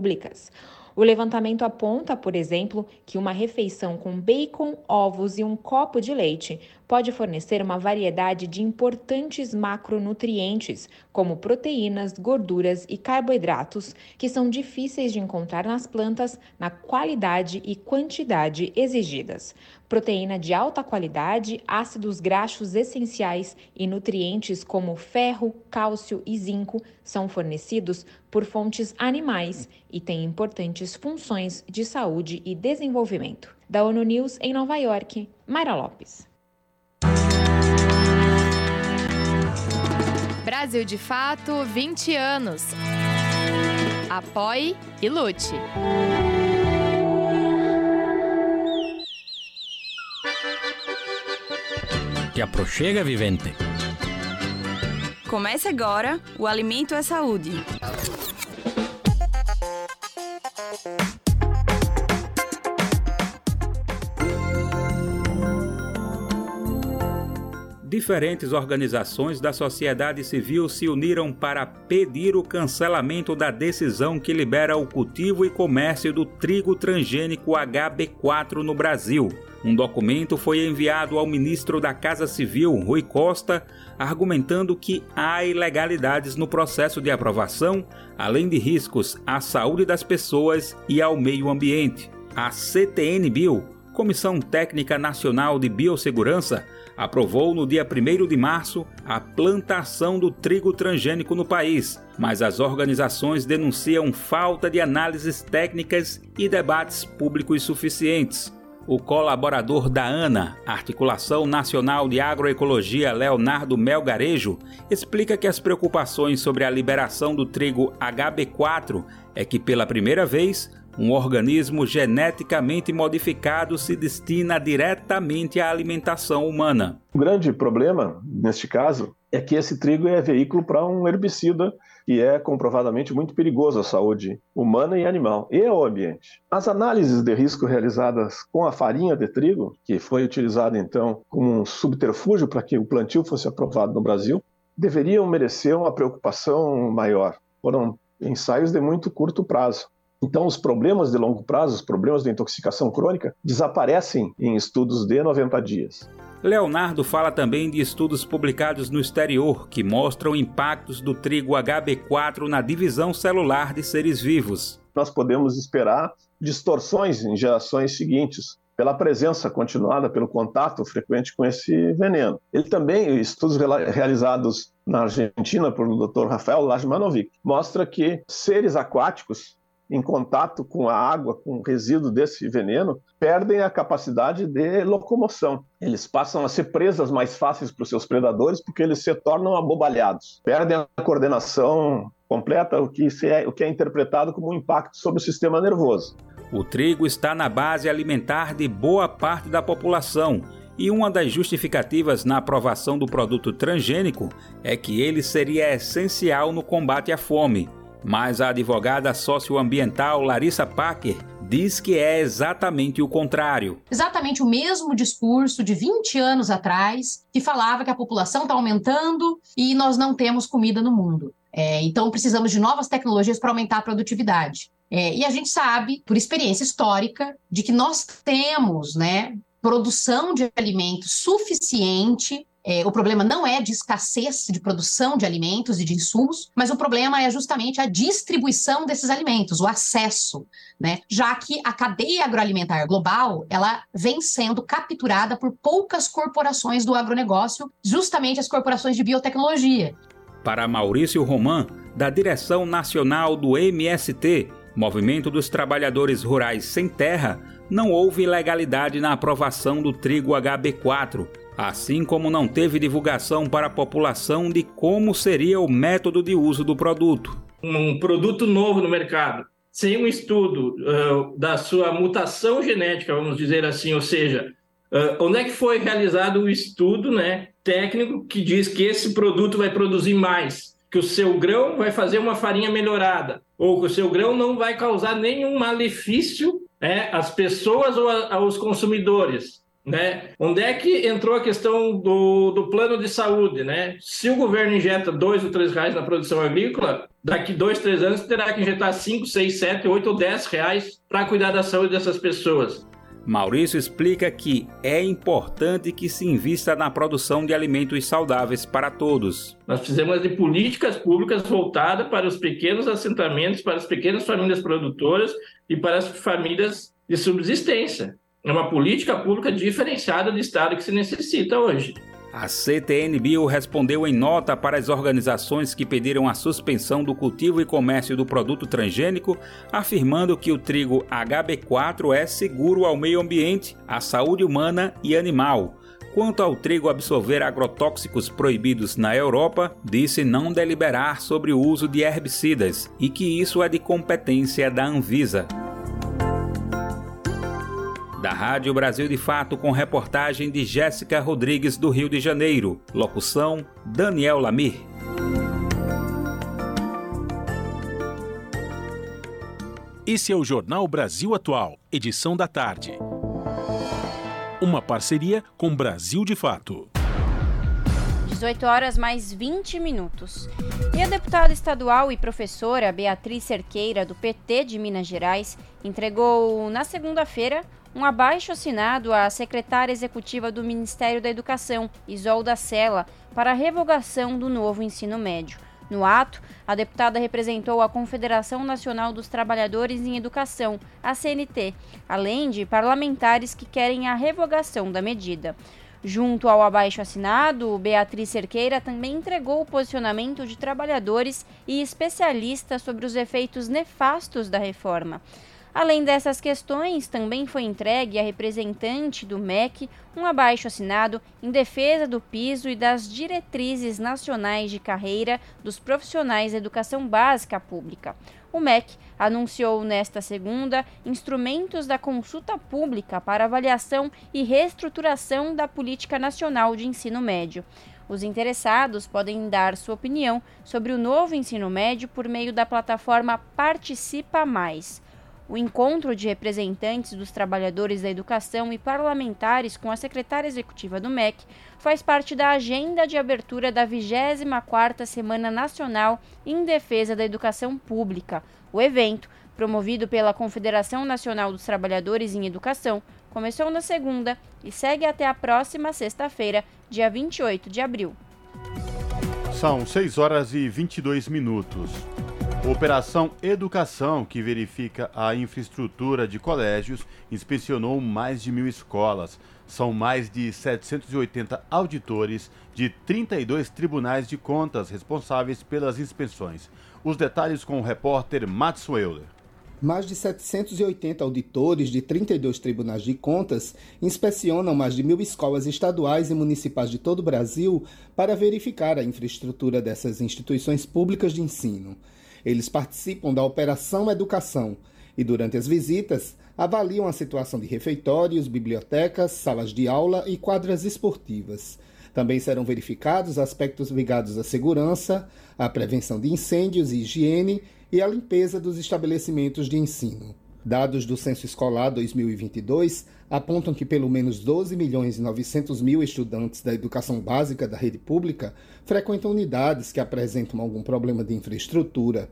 O levantamento aponta, por exemplo, que uma refeição com bacon, ovos e um copo de leite pode fornecer uma variedade de importantes macronutrientes, como proteínas, gorduras e carboidratos, que são difíceis de encontrar nas plantas na qualidade e quantidade exigidas. Proteína de alta qualidade, ácidos graxos essenciais e nutrientes como ferro, cálcio e zinco são fornecidos por fontes animais e têm importantes funções de saúde e desenvolvimento. Da ONU News em Nova York, Mayra Lopes. Brasil de Fato 20 anos. Apoie e lute. Te aproxega, vivente. Comece agora o Alimento é Saúde. diferentes organizações da sociedade civil se uniram para pedir o cancelamento da decisão que libera o cultivo e comércio do trigo transgênico HB4 no Brasil. Um documento foi enviado ao ministro da Casa Civil, Rui Costa, argumentando que há ilegalidades no processo de aprovação, além de riscos à saúde das pessoas e ao meio ambiente. A CTN Bio, Comissão Técnica Nacional de Biossegurança, aprovou no dia 1 de março a plantação do trigo transgênico no país, mas as organizações denunciam falta de análises técnicas e debates públicos suficientes. O colaborador da ANA, Articulação Nacional de Agroecologia, Leonardo Melgarejo, explica que as preocupações sobre a liberação do trigo HB4 é que, pela primeira vez, um organismo geneticamente modificado se destina diretamente à alimentação humana. O grande problema, neste caso, é que esse trigo é veículo para um herbicida que é comprovadamente muito perigoso à saúde humana e animal e ao ambiente. As análises de risco realizadas com a farinha de trigo, que foi utilizada então como um subterfúgio para que o plantio fosse aprovado no Brasil, deveriam merecer uma preocupação maior. Foram ensaios de muito curto prazo. Então, os problemas de longo prazo, os problemas de intoxicação crônica, desaparecem em estudos de 90 dias. Leonardo fala também de estudos publicados no exterior que mostram impactos do trigo HB4 na divisão celular de seres vivos. Nós podemos esperar distorções em gerações seguintes, pela presença continuada, pelo contato frequente com esse veneno. Ele também, estudos realizados na Argentina por Dr. Rafael Lajmanovic, mostra que seres aquáticos em contato com a água, com o resíduo desse veneno, perdem a capacidade de locomoção. Eles passam a ser presas mais fáceis para os seus predadores porque eles se tornam abobalhados. Perdem a coordenação completa, o que, é, o que é interpretado como um impacto sobre o sistema nervoso. O trigo está na base alimentar de boa parte da população e uma das justificativas na aprovação do produto transgênico é que ele seria essencial no combate à fome. Mas a advogada socioambiental Larissa Packer diz que é exatamente o contrário. Exatamente o mesmo discurso de 20 anos atrás, que falava que a população está aumentando e nós não temos comida no mundo. É, então, precisamos de novas tecnologias para aumentar a produtividade. É, e a gente sabe, por experiência histórica, de que nós temos né, produção de alimentos suficiente é, o problema não é de escassez de produção de alimentos e de insumos, mas o problema é justamente a distribuição desses alimentos, o acesso, né? Já que a cadeia agroalimentar global, ela vem sendo capturada por poucas corporações do agronegócio, justamente as corporações de biotecnologia. Para Maurício Roman, da direção nacional do MST, Movimento dos Trabalhadores Rurais Sem Terra, não houve ilegalidade na aprovação do trigo HB4, assim como não teve divulgação para a população de como seria o método de uso do produto. Um produto novo no mercado, sem um estudo uh, da sua mutação genética, vamos dizer assim, ou seja, uh, onde é que foi realizado o estudo né, técnico que diz que esse produto vai produzir mais, que o seu grão vai fazer uma farinha melhorada, ou que o seu grão não vai causar nenhum malefício né, às pessoas ou a, aos consumidores. Né? Onde é que entrou a questão do, do plano de saúde? Né? Se o governo injeta dois ou três reais na produção agrícola, daqui dois, três anos terá que injetar cinco, seis, sete, oito ou dez reais para cuidar da saúde dessas pessoas. Maurício explica que é importante que se invista na produção de alimentos saudáveis para todos. Nós fizemos de políticas públicas voltadas para os pequenos assentamentos, para as pequenas famílias produtoras e para as famílias de subsistência. É uma política pública diferenciada de Estado que se necessita hoje. A CTN-Bio respondeu em nota para as organizações que pediram a suspensão do cultivo e comércio do produto transgênico, afirmando que o trigo HB4 é seguro ao meio ambiente, à saúde humana e animal. Quanto ao trigo absorver agrotóxicos proibidos na Europa, disse não deliberar sobre o uso de herbicidas e que isso é de competência da Anvisa da Rádio Brasil de Fato com reportagem de Jéssica Rodrigues do Rio de Janeiro. Locução: Daniel Lamir. Esse é o Jornal Brasil Atual, edição da tarde. Uma parceria com Brasil de Fato. 18 horas mais 20 minutos. E a deputada estadual e professora Beatriz Cerqueira, do PT de Minas Gerais, entregou na segunda-feira um abaixo assinado à secretária executiva do Ministério da Educação, Isolda Sela, para a revogação do novo ensino médio. No ato, a deputada representou a Confederação Nacional dos Trabalhadores em Educação, a CNT, além de parlamentares que querem a revogação da medida. Junto ao abaixo assinado, Beatriz Cerqueira também entregou o posicionamento de trabalhadores e especialistas sobre os efeitos nefastos da reforma. Além dessas questões, também foi entregue à representante do MEC um abaixo assinado em defesa do piso e das diretrizes nacionais de carreira dos profissionais da educação básica pública. O MEC anunciou nesta segunda instrumentos da consulta pública para avaliação e reestruturação da política nacional de ensino médio. Os interessados podem dar sua opinião sobre o novo ensino médio por meio da plataforma Participa Mais. O encontro de representantes dos trabalhadores da educação e parlamentares com a secretária executiva do MEC faz parte da agenda de abertura da 24ª Semana Nacional em Defesa da Educação Pública. O evento, promovido pela Confederação Nacional dos Trabalhadores em Educação, começou na segunda e segue até a próxima sexta-feira, dia 28 de abril. São 6 horas e 22 minutos. Operação Educação, que verifica a infraestrutura de colégios, inspecionou mais de mil escolas. São mais de 780 auditores de 32 tribunais de contas responsáveis pelas inspeções. Os detalhes com o repórter Mats Euler. Mais de 780 auditores de 32 tribunais de contas inspecionam mais de mil escolas estaduais e municipais de todo o Brasil para verificar a infraestrutura dessas instituições públicas de ensino. Eles participam da Operação Educação e, durante as visitas, avaliam a situação de refeitórios, bibliotecas, salas de aula e quadras esportivas. Também serão verificados aspectos ligados à segurança, à prevenção de incêndios e higiene e à limpeza dos estabelecimentos de ensino. Dados do Censo Escolar 2022 apontam que pelo menos 12 milhões e 900 mil estudantes da educação básica da rede pública frequentam unidades que apresentam algum problema de infraestrutura.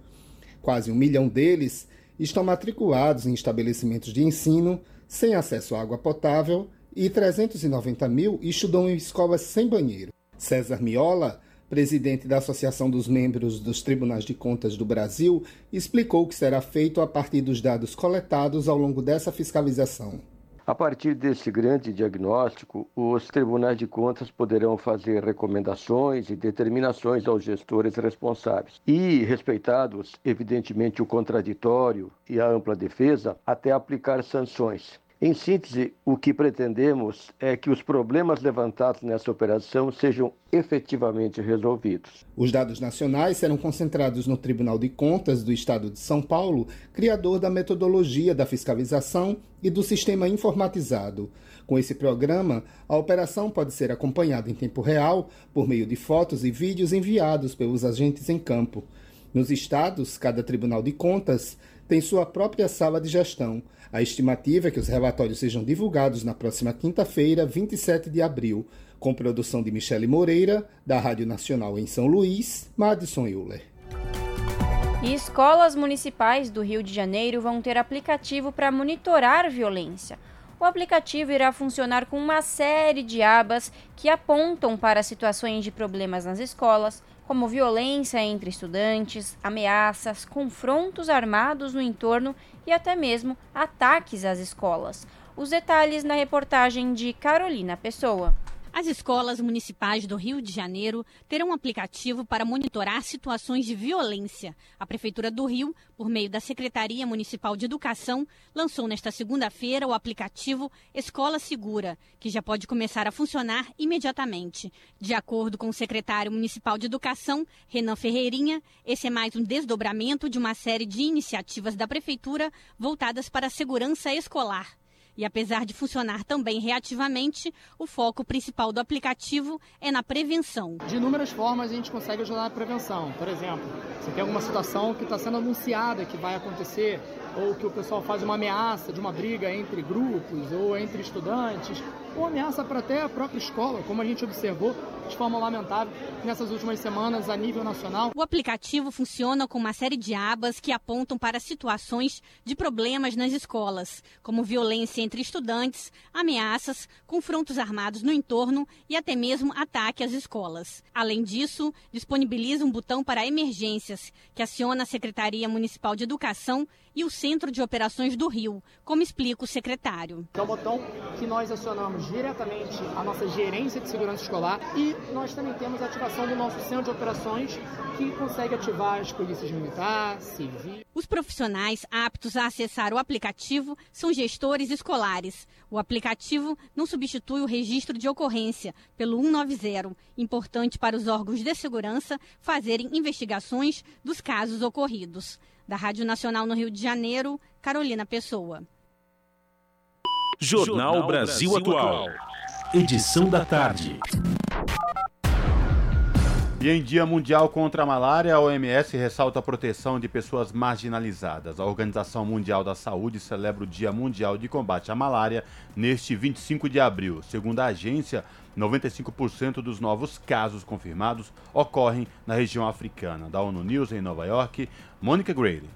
Quase um milhão deles estão matriculados em estabelecimentos de ensino sem acesso à água potável e 390 mil estudam em escolas sem banheiro. César Miola, presidente da Associação dos Membros dos Tribunais de Contas do Brasil, explicou o que será feito a partir dos dados coletados ao longo dessa fiscalização. A partir desse grande diagnóstico, os tribunais de contas poderão fazer recomendações e determinações aos gestores responsáveis. E, respeitados, evidentemente, o contraditório e a ampla defesa, até aplicar sanções. Em síntese, o que pretendemos é que os problemas levantados nessa operação sejam efetivamente resolvidos. Os dados nacionais serão concentrados no Tribunal de Contas do Estado de São Paulo, criador da metodologia da fiscalização e do sistema informatizado. Com esse programa, a operação pode ser acompanhada em tempo real por meio de fotos e vídeos enviados pelos agentes em campo. Nos estados, cada Tribunal de Contas tem sua própria sala de gestão a estimativa é que os relatórios sejam divulgados na próxima quinta-feira, 27 de abril, com produção de Michele Moreira, da Rádio Nacional em São Luís, Madison Euler. E escolas municipais do Rio de Janeiro vão ter aplicativo para monitorar violência. O aplicativo irá funcionar com uma série de abas que apontam para situações de problemas nas escolas, como violência entre estudantes, ameaças, confrontos armados no entorno e até mesmo ataques às escolas. Os detalhes na reportagem de Carolina Pessoa. As escolas municipais do Rio de Janeiro terão um aplicativo para monitorar situações de violência. A Prefeitura do Rio, por meio da Secretaria Municipal de Educação, lançou nesta segunda-feira o aplicativo Escola Segura, que já pode começar a funcionar imediatamente. De acordo com o secretário municipal de Educação, Renan Ferreirinha, esse é mais um desdobramento de uma série de iniciativas da Prefeitura voltadas para a segurança escolar. E apesar de funcionar também reativamente, o foco principal do aplicativo é na prevenção. De inúmeras formas a gente consegue ajudar na prevenção. Por exemplo, se tem alguma situação que está sendo anunciada que vai acontecer, ou que o pessoal faz uma ameaça de uma briga entre grupos ou entre estudantes, ou ameaça para até a própria escola, como a gente observou de forma lamentável nessas últimas semanas a nível nacional. O aplicativo funciona com uma série de abas que apontam para situações de problemas nas escolas, como violência entre estudantes, ameaças, confrontos armados no entorno e até mesmo ataque às escolas. Além disso, disponibiliza um botão para emergências, que aciona a Secretaria Municipal de Educação e o Centro de Operações do Rio, como explica o secretário. É um botão que nós acionamos diretamente a nossa gerência de segurança escolar e nós também temos a ativação do nosso Centro de Operações, que consegue ativar as polícias militar, civil. Os profissionais aptos a acessar o aplicativo são gestores escolares. O aplicativo não substitui o registro de ocorrência pelo 190, importante para os órgãos de segurança fazerem investigações dos casos ocorridos. Da Rádio Nacional no Rio de Janeiro, Carolina Pessoa. Jornal Brasil Atual. Edição da tarde. E em Dia Mundial contra a Malária, a OMS ressalta a proteção de pessoas marginalizadas. A Organização Mundial da Saúde celebra o Dia Mundial de Combate à Malária neste 25 de abril. Segundo a agência, 95% dos novos casos confirmados ocorrem na região africana. Da ONU News em Nova York, Mônica Grady.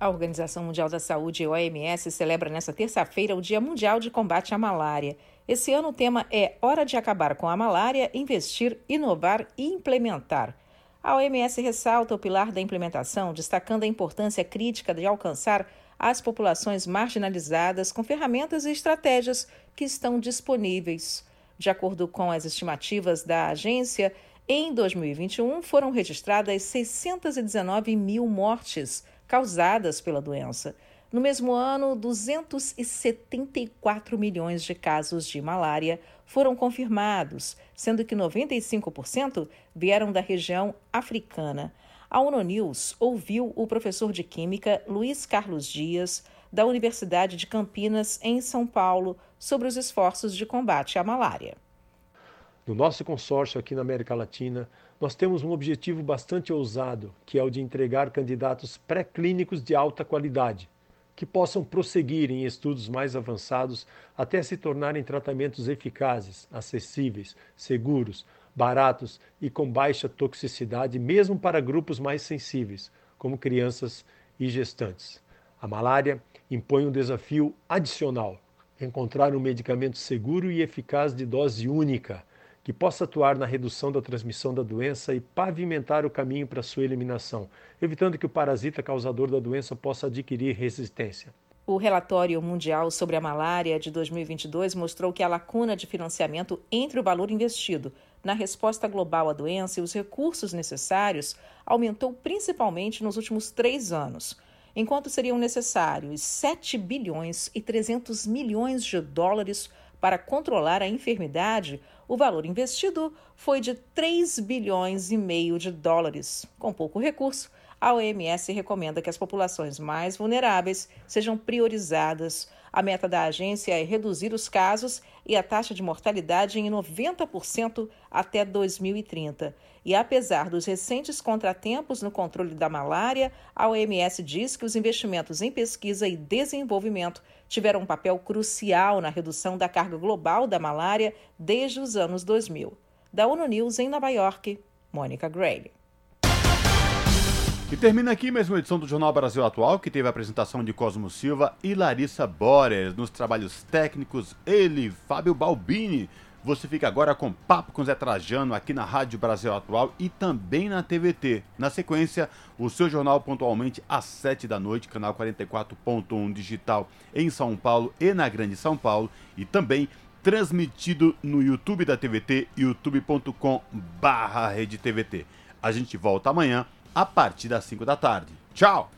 A Organização Mundial da Saúde, OMS, celebra nesta terça-feira o Dia Mundial de Combate à Malária. Esse ano o tema é Hora de acabar com a malária, investir, inovar e implementar. A OMS ressalta o pilar da implementação, destacando a importância crítica de alcançar as populações marginalizadas com ferramentas e estratégias que estão disponíveis. De acordo com as estimativas da agência, em 2021 foram registradas 619 mil mortes causadas pela doença. No mesmo ano, 274 milhões de casos de malária foram confirmados, sendo que 95% vieram da região africana. A ONU News ouviu o professor de Química Luiz Carlos Dias, da Universidade de Campinas, em São Paulo, sobre os esforços de combate à malária. No nosso consórcio aqui na América Latina, nós temos um objetivo bastante ousado, que é o de entregar candidatos pré-clínicos de alta qualidade que possam prosseguir em estudos mais avançados até se tornarem tratamentos eficazes, acessíveis, seguros, baratos e com baixa toxicidade, mesmo para grupos mais sensíveis, como crianças e gestantes. A malária impõe um desafio adicional: encontrar um medicamento seguro e eficaz de dose única que possa atuar na redução da transmissão da doença e pavimentar o caminho para sua eliminação, evitando que o parasita causador da doença possa adquirir resistência. O relatório mundial sobre a malária de 2022 mostrou que a lacuna de financiamento entre o valor investido na resposta global à doença e os recursos necessários aumentou principalmente nos últimos três anos. Enquanto seriam necessários 7 bilhões e 300 milhões de dólares para controlar a enfermidade, o valor investido foi de 3 bilhões e meio de dólares. Com pouco recurso, a OMS recomenda que as populações mais vulneráveis sejam priorizadas. A meta da agência é reduzir os casos e a taxa de mortalidade em 90% até 2030. E apesar dos recentes contratempos no controle da malária, a OMS diz que os investimentos em pesquisa e desenvolvimento tiveram um papel crucial na redução da carga global da malária desde os anos 2000. Da ONU News em Nova York, Mônica Gray. E termina aqui mais uma edição do Jornal Brasil Atual, que teve a apresentação de Cosmo Silva e Larissa Borer. Nos trabalhos técnicos, ele, Fábio Balbini. Você fica agora com Papo com Zé Trajano aqui na Rádio Brasil Atual e também na TVT. Na sequência, o seu jornal pontualmente às 7 da noite, canal 44.1 digital em São Paulo e na Grande São Paulo. E também transmitido no YouTube da TVT, youtube.com barra A gente volta amanhã a partir das 5 da tarde. Tchau!